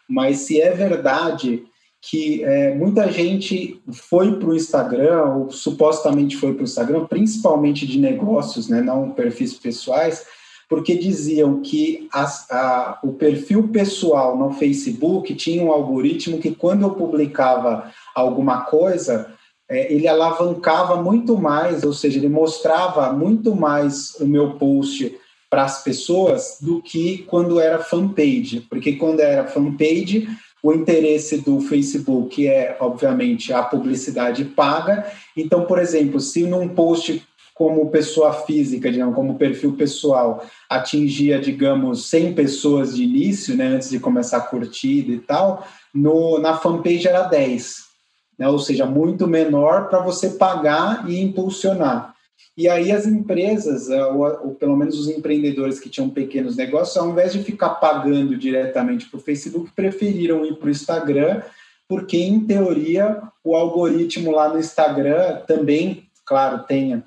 mas se é verdade que é, muita gente foi para o Instagram, ou supostamente foi para o Instagram, principalmente de negócios, né, não perfis pessoais, porque diziam que as, a, o perfil pessoal no Facebook tinha um algoritmo que, quando eu publicava alguma coisa, é, ele alavancava muito mais, ou seja, ele mostrava muito mais o meu post para as pessoas do que quando era fanpage, porque quando era fanpage, o interesse do Facebook é, obviamente, a publicidade paga. Então, por exemplo, se num post como pessoa física, digamos, como perfil pessoal, atingia, digamos, 100 pessoas de início, né, antes de começar a curtida e tal, no, na fanpage era 10. Né? ou seja, muito menor para você pagar e impulsionar. E aí as empresas, eh, ou, pelo menos os empreendedores que tinham pequenos negócios, ao invés de ficar pagando diretamente para o Facebook, preferiram ir para o Instagram, porque em teoria o algoritmo lá no Instagram também, claro, tem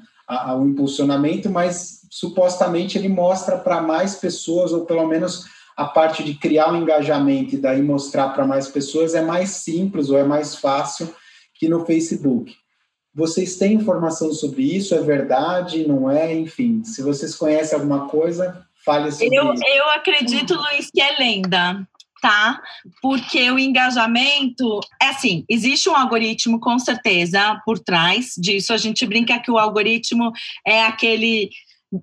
o impulsionamento, mas supostamente ele mostra para mais pessoas, ou pelo menos a parte de criar um engajamento e daí mostrar para mais pessoas é mais simples ou é mais fácil que no Facebook. Vocês têm informação sobre isso? É verdade? Não é? Enfim, se vocês conhecem alguma coisa, fale sobre eu, isso. Eu acredito, Luiz, que é lenda, tá? Porque o engajamento é assim, existe um algoritmo com certeza por trás disso. A gente brinca que o algoritmo é aquele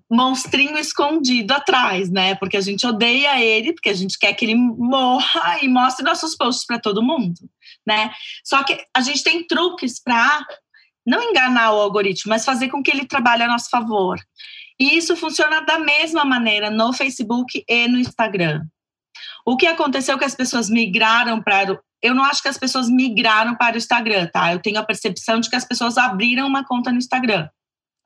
monstrinho escondido atrás, né? Porque a gente odeia ele, porque a gente quer que ele morra e mostre nossos posts para todo mundo, né? Só que a gente tem truques para não enganar o algoritmo, mas fazer com que ele trabalhe a nosso favor. E isso funciona da mesma maneira no Facebook e no Instagram. O que aconteceu que as pessoas migraram para. Eu não acho que as pessoas migraram para o Instagram, tá? Eu tenho a percepção de que as pessoas abriram uma conta no Instagram.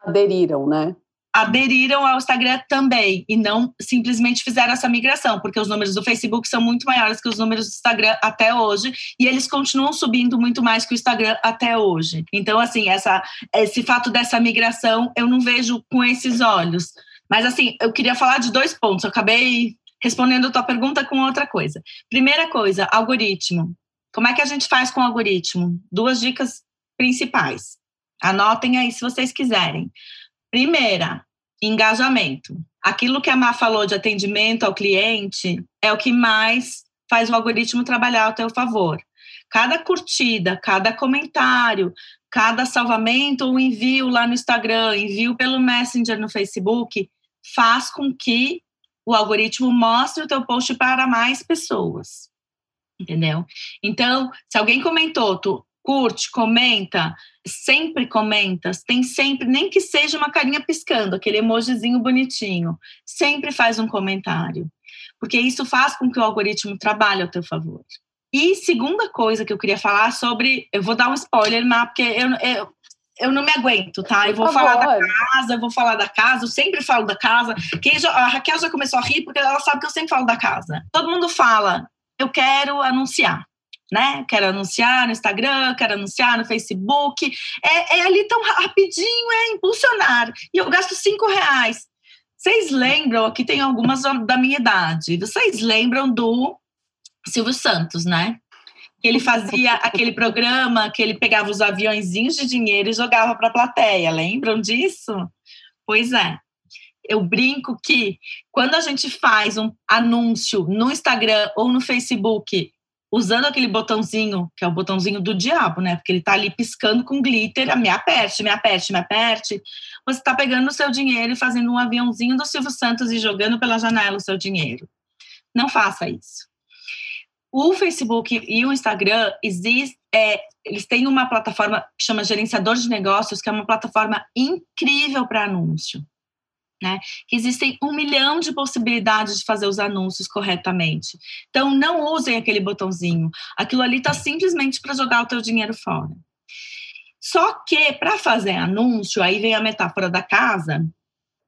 Aderiram, né? Aderiram ao Instagram também e não simplesmente fizeram essa migração, porque os números do Facebook são muito maiores que os números do Instagram até hoje e eles continuam subindo muito mais que o Instagram até hoje. Então, assim, essa, esse fato dessa migração eu não vejo com esses olhos. Mas, assim, eu queria falar de dois pontos. Eu acabei respondendo a tua pergunta com outra coisa. Primeira coisa, algoritmo. Como é que a gente faz com o algoritmo? Duas dicas principais. Anotem aí se vocês quiserem. Primeira, engajamento. Aquilo que a Má falou de atendimento ao cliente é o que mais faz o algoritmo trabalhar ao teu favor. Cada curtida, cada comentário, cada salvamento ou envio lá no Instagram, envio pelo Messenger no Facebook, faz com que o algoritmo mostre o teu post para mais pessoas. Entendeu? Então, se alguém comentou, tu curte, comenta, sempre comenta, tem sempre, nem que seja uma carinha piscando, aquele emojizinho bonitinho, sempre faz um comentário, porque isso faz com que o algoritmo trabalhe ao teu favor. E segunda coisa que eu queria falar sobre, eu vou dar um spoiler, mas porque eu, eu, eu não me aguento, tá? Eu vou falar da casa, eu vou falar da casa, eu sempre falo da casa. Quem já, a Raquel já começou a rir porque ela sabe que eu sempre falo da casa. Todo mundo fala, eu quero anunciar né? Quero anunciar no Instagram, quero anunciar no Facebook. É, é ali tão rapidinho, é impulsionar. E eu gasto cinco reais. Vocês lembram, aqui tem algumas da minha idade, vocês lembram do Silvio Santos, né? Ele fazia aquele programa que ele pegava os aviãozinhos de dinheiro e jogava para a plateia. Lembram disso? Pois é. Eu brinco que quando a gente faz um anúncio no Instagram ou no Facebook usando aquele botãozinho, que é o botãozinho do diabo, né? Porque ele tá ali piscando com glitter, me aperte, me aperte, me aperte. Você está pegando o seu dinheiro e fazendo um aviãozinho do Silvio Santos e jogando pela janela o seu dinheiro. Não faça isso. O Facebook e o Instagram existe, é, eles têm uma plataforma que chama Gerenciador de Negócios, que é uma plataforma incrível para anúncio né? Existem um milhão de possibilidades de fazer os anúncios corretamente. Então, não usem aquele botãozinho. Aquilo ali está simplesmente para jogar o teu dinheiro fora. Só que, para fazer anúncio, aí vem a metáfora da casa,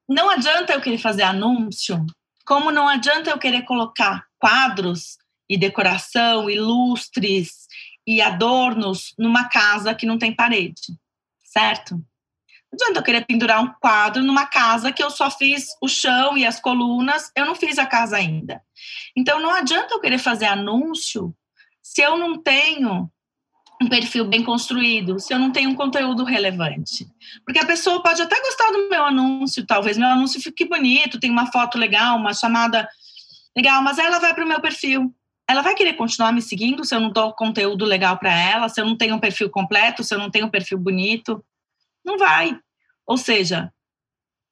não adianta eu querer fazer anúncio, como não adianta eu querer colocar quadros e decoração, e lustres e adornos numa casa que não tem parede, certo? Não adianta eu querer pendurar um quadro numa casa que eu só fiz o chão e as colunas, eu não fiz a casa ainda. Então não adianta eu querer fazer anúncio se eu não tenho um perfil bem construído, se eu não tenho um conteúdo relevante. Porque a pessoa pode até gostar do meu anúncio, talvez meu anúncio fique bonito, tem uma foto legal, uma chamada legal, mas ela vai para o meu perfil. Ela vai querer continuar me seguindo se eu não dou conteúdo legal para ela, se eu não tenho um perfil completo, se eu não tenho um perfil bonito. Não vai. Ou seja,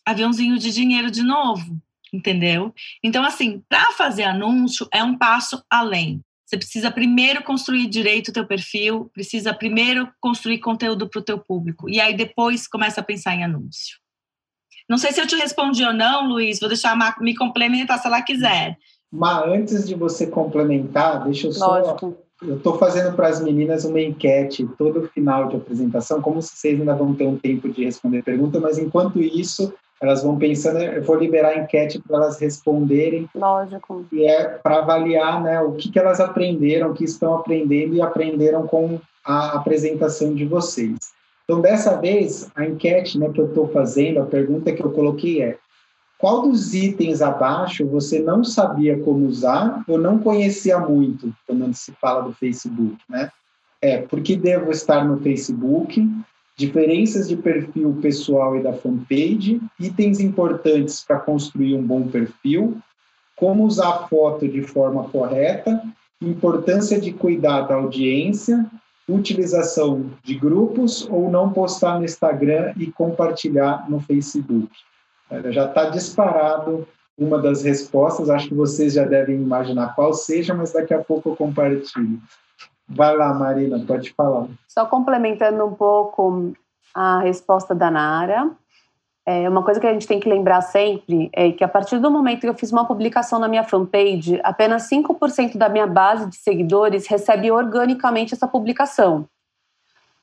aviãozinho de dinheiro de novo, entendeu? Então, assim, para fazer anúncio é um passo além. Você precisa primeiro construir direito o teu perfil, precisa primeiro construir conteúdo para o teu público. E aí depois começa a pensar em anúncio. Não sei se eu te respondi ou não, Luiz, vou deixar a Mar me complementar se ela quiser. Mas antes de você complementar, deixa eu só. Lógico. Eu estou fazendo para as meninas uma enquete todo final de apresentação, como vocês ainda vão ter um tempo de responder pergunta, mas enquanto isso, elas vão pensando, eu vou liberar a enquete para elas responderem. Lógico. E é para avaliar né, o que, que elas aprenderam, o que estão aprendendo e aprenderam com a apresentação de vocês. Então, dessa vez, a enquete né, que eu estou fazendo, a pergunta que eu coloquei é: qual dos itens abaixo você não sabia como usar ou não conhecia muito quando se fala do Facebook, né? É, por que devo estar no Facebook? Diferenças de perfil pessoal e da fanpage, itens importantes para construir um bom perfil, como usar a foto de forma correta, importância de cuidar da audiência, utilização de grupos ou não postar no Instagram e compartilhar no Facebook. Já está disparado uma das respostas, acho que vocês já devem imaginar qual seja, mas daqui a pouco eu compartilho. Vai lá, Marina, pode falar. Só complementando um pouco a resposta da Nara, é, uma coisa que a gente tem que lembrar sempre é que a partir do momento que eu fiz uma publicação na minha fanpage, apenas 5% da minha base de seguidores recebe organicamente essa publicação.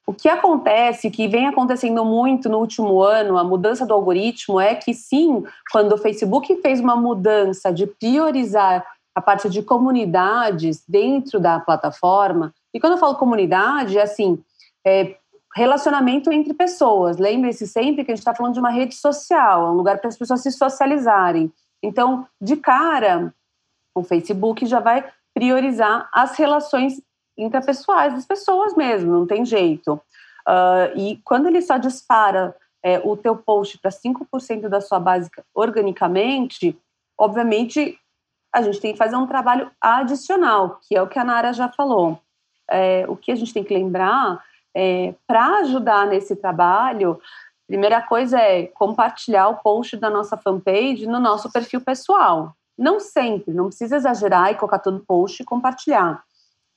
O que acontece, que vem acontecendo muito no último ano, a mudança do algoritmo, é que sim, quando o Facebook fez uma mudança de priorizar a parte de comunidades dentro da plataforma, e quando eu falo comunidade, é assim, é relacionamento entre pessoas. Lembre-se sempre que a gente está falando de uma rede social, é um lugar para as pessoas se socializarem. Então, de cara, o Facebook já vai priorizar as relações intrapessoais das pessoas mesmo, não tem jeito. Uh, e quando ele só dispara é, o teu post para 5% da sua base organicamente, obviamente a gente tem que fazer um trabalho adicional, que é o que a Nara já falou. É, o que a gente tem que lembrar é, para ajudar nesse trabalho, primeira coisa é compartilhar o post da nossa fanpage no nosso perfil pessoal. Não sempre, não precisa exagerar e colocar todo post e compartilhar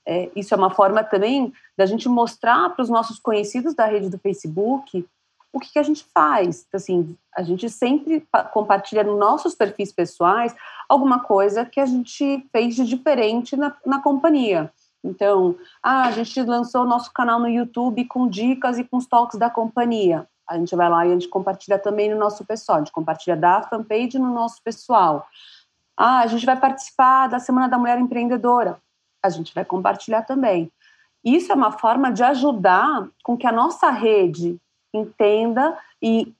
é, isso é uma forma também da gente mostrar para os nossos conhecidos da rede do Facebook o que, que, a gente faz. Assim, a gente sempre compartilha nos nossos perfis pessoais alguma coisa que a gente fez de diferente na, na companhia. Então, ah, a gente lançou o nosso canal no YouTube com dicas e com os toques da companhia. A gente vai lá e a gente compartilha também no nosso pessoal, a gente compartilha da fanpage no nosso pessoal. Ah, a gente vai participar da Semana da Mulher Empreendedora a gente vai compartilhar também. Isso é uma forma de ajudar com que a nossa rede entenda e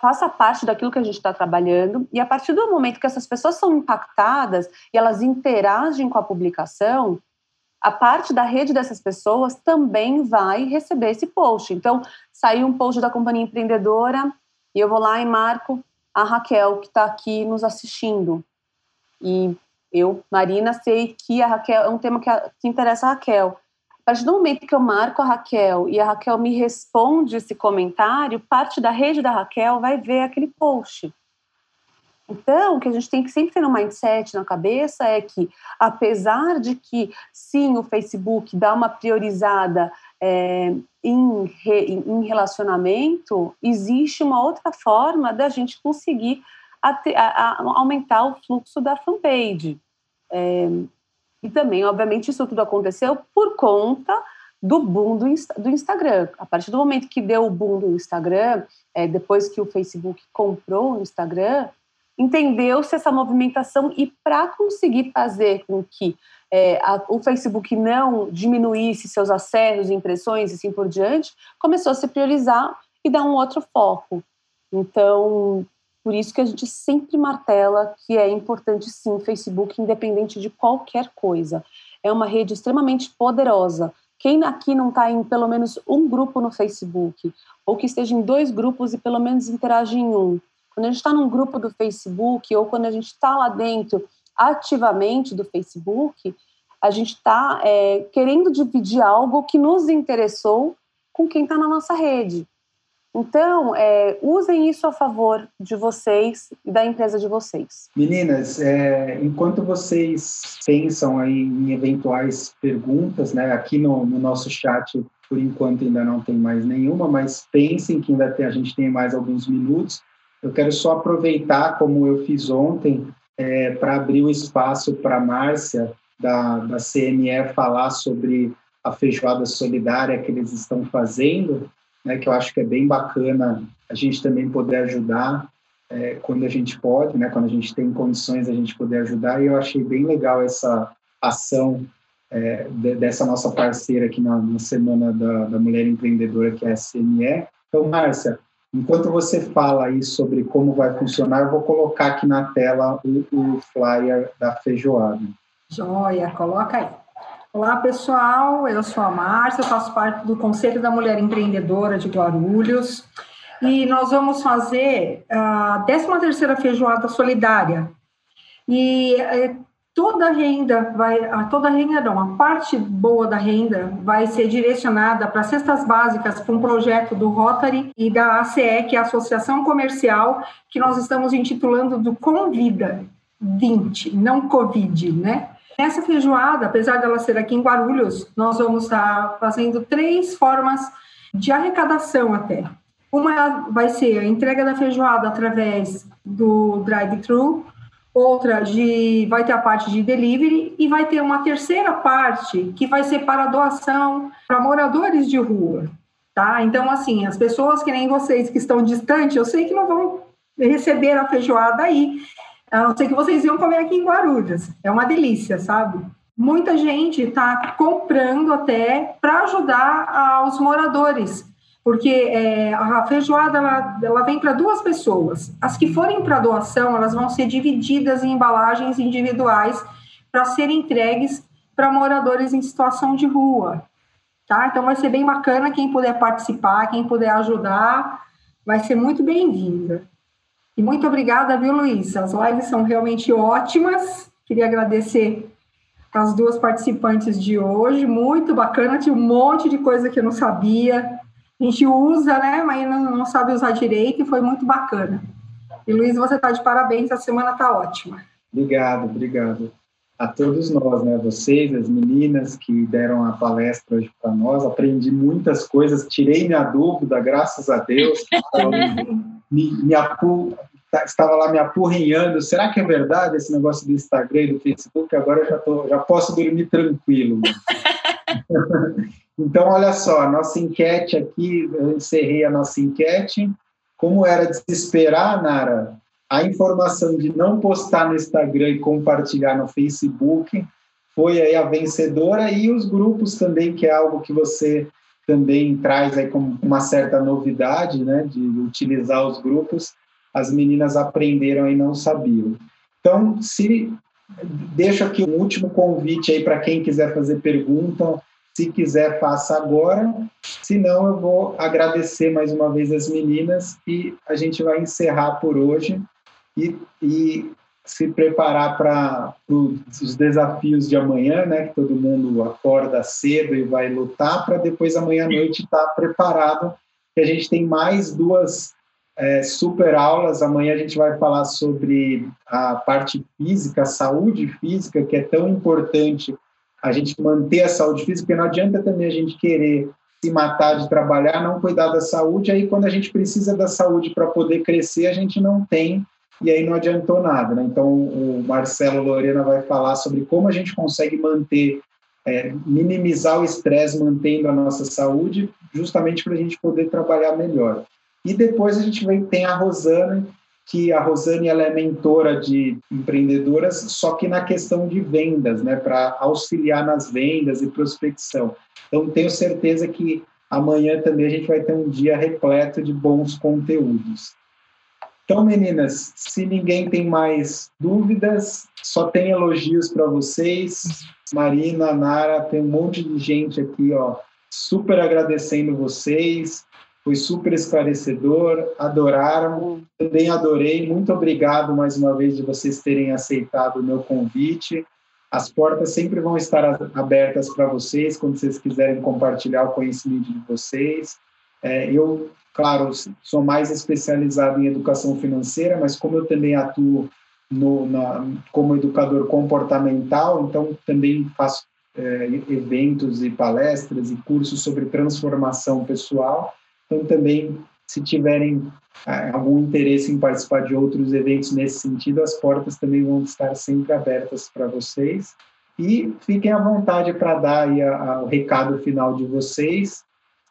faça parte daquilo que a gente está trabalhando. E a partir do momento que essas pessoas são impactadas e elas interagem com a publicação, a parte da rede dessas pessoas também vai receber esse post. Então, saiu um post da companhia empreendedora e eu vou lá e marco a Raquel, que está aqui nos assistindo. E eu, Marina, sei que a Raquel é um tema que, a, que interessa a Raquel. A partir do momento que eu marco a Raquel e a Raquel me responde esse comentário, parte da rede da Raquel vai ver aquele post. Então, o que a gente tem que sempre ter no mindset, na cabeça, é que, apesar de que, sim, o Facebook dá uma priorizada é, em, re, em relacionamento, existe uma outra forma da gente conseguir a, a, aumentar o fluxo da fanpage. É, e também, obviamente, isso tudo aconteceu por conta do boom do, do Instagram. A partir do momento que deu o boom do Instagram, é, depois que o Facebook comprou o Instagram, entendeu-se essa movimentação e para conseguir fazer com que é, a, o Facebook não diminuísse seus acessos, impressões e assim por diante, começou a se priorizar e dar um outro foco. Então, por isso que a gente sempre martela que é importante sim Facebook, independente de qualquer coisa. É uma rede extremamente poderosa. Quem aqui não está em pelo menos um grupo no Facebook, ou que esteja em dois grupos e pelo menos interage em um. Quando a gente está num grupo do Facebook, ou quando a gente está lá dentro ativamente do Facebook, a gente está é, querendo dividir algo que nos interessou com quem está na nossa rede. Então, é, usem isso a favor de vocês e da empresa de vocês. Meninas, é, enquanto vocês pensam aí em eventuais perguntas, né, aqui no, no, nosso chat, por enquanto ainda não tem mais nenhuma, mas pensem que ainda tem, a gente tem mais alguns minutos. Eu quero só aproveitar, como eu fiz ontem, é, para abrir o espaço para a Márcia da, da CME falar sobre a feijoada solidária que eles estão fazendo, né, que eu acho que é bem bacana a gente também poder ajudar é, quando a gente pode, né, quando a gente tem condições a gente poder ajudar, e eu achei bem legal essa ação é, de, dessa nossa parceira aqui na, na Semana da, da, Mulher Empreendedora, que é a CME. Então, Márcia, enquanto você fala aí sobre como vai funcionar, eu vou colocar aqui na tela o, o flyer da feijoada. Joia, coloca aí. Olá, pessoal. Eu sou a Márcia, faço parte do Conselho da Mulher Empreendedora de Guarulhos. E nós vamos fazer a 13ª Feijoada Solidária. E é, toda a renda vai, toda a renda não, a parte boa da renda vai ser direcionada para cestas básicas para um projeto do Rotary e da ACE, que é a Associação Comercial, que nós estamos intitulando do Convida 20, não Covid, né? Essa feijoada, apesar dela ser aqui em Guarulhos, nós vamos estar fazendo três formas de arrecadação até. Uma vai ser a entrega da feijoada através do drive-thru, outra de vai ter a parte de delivery e vai ter uma terceira parte que vai ser para doação para moradores de rua, tá? Então assim, as pessoas que nem vocês que estão distantes, eu sei que não vão receber a feijoada aí, a não ser que vocês iam comer aqui em Guarulhos. É uma delícia, sabe? Muita gente está comprando até para ajudar aos moradores, porque é, a feijoada ela, ela vem para duas pessoas. As que forem para doação, elas vão ser divididas em embalagens individuais para serem entregues para moradores em situação de rua. Tá? Então vai ser bem bacana quem puder participar, quem puder ajudar, vai ser muito bem-vinda. E muito obrigada, viu, Luiz? As lives são realmente ótimas. Queria agradecer as duas participantes de hoje, muito bacana, tinha um monte de coisa que eu não sabia. A gente usa, né, mas não, não sabe usar direito e foi muito bacana. E Luiz, você está de parabéns, a semana está ótima. Obrigado, obrigado. A todos nós, né, vocês, as meninas que deram a palestra hoje para nós, aprendi muitas coisas, tirei minha dúvida, graças a Deus. me, me apu, tá, estava lá me apurrinhando. Será que é verdade esse negócio do Instagram e do Facebook? Agora eu já, tô, já posso dormir tranquilo. então, olha só, nossa enquete aqui, eu encerrei a nossa enquete. Como era de se esperar, Nara, a informação de não postar no Instagram e compartilhar no Facebook foi aí a vencedora e os grupos também, que é algo que você também traz aí como uma certa novidade, né, de utilizar os grupos, as meninas aprenderam e não sabiam. Então, se deixo aqui um último convite aí para quem quiser fazer pergunta, se quiser faça agora, se não eu vou agradecer mais uma vez as meninas e a gente vai encerrar por hoje e, e se preparar para os desafios de amanhã, né? Que todo mundo acorda cedo e vai lutar para depois amanhã à noite estar tá preparado. Que a gente tem mais duas é, super aulas. Amanhã a gente vai falar sobre a parte física, a saúde física, que é tão importante a gente manter a saúde física, porque não adianta também a gente querer se matar de trabalhar, não cuidar da saúde. Aí quando a gente precisa da saúde para poder crescer, a gente não tem e aí não adiantou nada. Né? Então, o Marcelo Lorena vai falar sobre como a gente consegue manter, é, minimizar o estresse mantendo a nossa saúde, justamente para a gente poder trabalhar melhor. E depois a gente vem, tem a Rosana, que a Rosane ela é mentora de empreendedoras, só que na questão de vendas, né, para auxiliar nas vendas e prospecção. Então, tenho certeza que amanhã também a gente vai ter um dia repleto de bons conteúdos. Então, meninas, se ninguém tem mais dúvidas, só tem elogios para vocês. Marina, Nara, tem um monte de gente aqui, ó, super agradecendo vocês. Foi super esclarecedor, adoraram, também adorei. Muito obrigado mais uma vez de vocês terem aceitado o meu convite. As portas sempre vão estar abertas para vocês quando vocês quiserem compartilhar o conhecimento de vocês. É, eu Claro, sou mais especializado em educação financeira, mas como eu também atuo no, na, como educador comportamental, então também faço é, eventos e palestras e cursos sobre transformação pessoal. Então também, se tiverem é, algum interesse em participar de outros eventos nesse sentido, as portas também vão estar sempre abertas para vocês. E fiquem à vontade para dar a, a, o recado final de vocês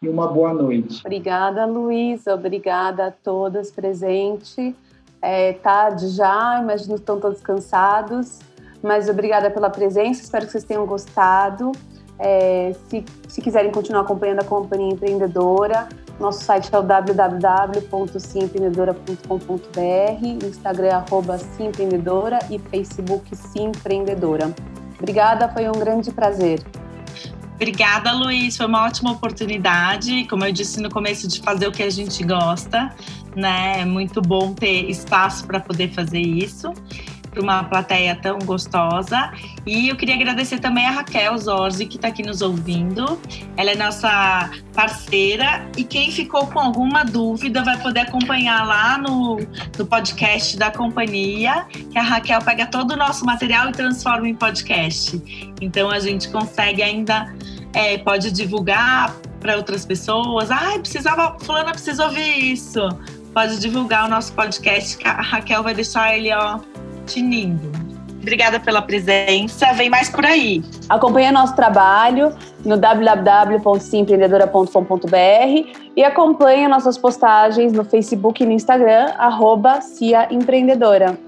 e uma boa noite. Obrigada, Luísa. Obrigada a todas presentes. É tarde já, imagino que estão todos cansados, mas obrigada pela presença. Espero que vocês tenham gostado. É, se, se quiserem continuar acompanhando a Companhia Empreendedora, nosso site é o www.simempreendedora.com.br, Instagram é arroba Simempreendedora e Facebook Simempreendedora. Obrigada, foi um grande prazer. Obrigada, Luiz. Foi uma ótima oportunidade, como eu disse no começo, de fazer o que a gente gosta, né? É muito bom ter espaço para poder fazer isso para uma plateia tão gostosa. E eu queria agradecer também a Raquel Zorzi, que está aqui nos ouvindo. Ela é nossa parceira e quem ficou com alguma dúvida vai poder acompanhar lá no, no podcast da companhia, que a Raquel pega todo o nosso material e transforma em podcast. Então a gente consegue ainda, é, pode divulgar para outras pessoas. Ah, precisava, fulana precisa ouvir isso. Pode divulgar o nosso podcast, a Raquel vai deixar ele, ó, tinindo. Obrigada pela presença. Vem mais por aí. Acompanhe nosso trabalho no www.simempreendedora.com.br e acompanhe nossas postagens no Facebook e no Instagram, arroba Cia Empreendedora.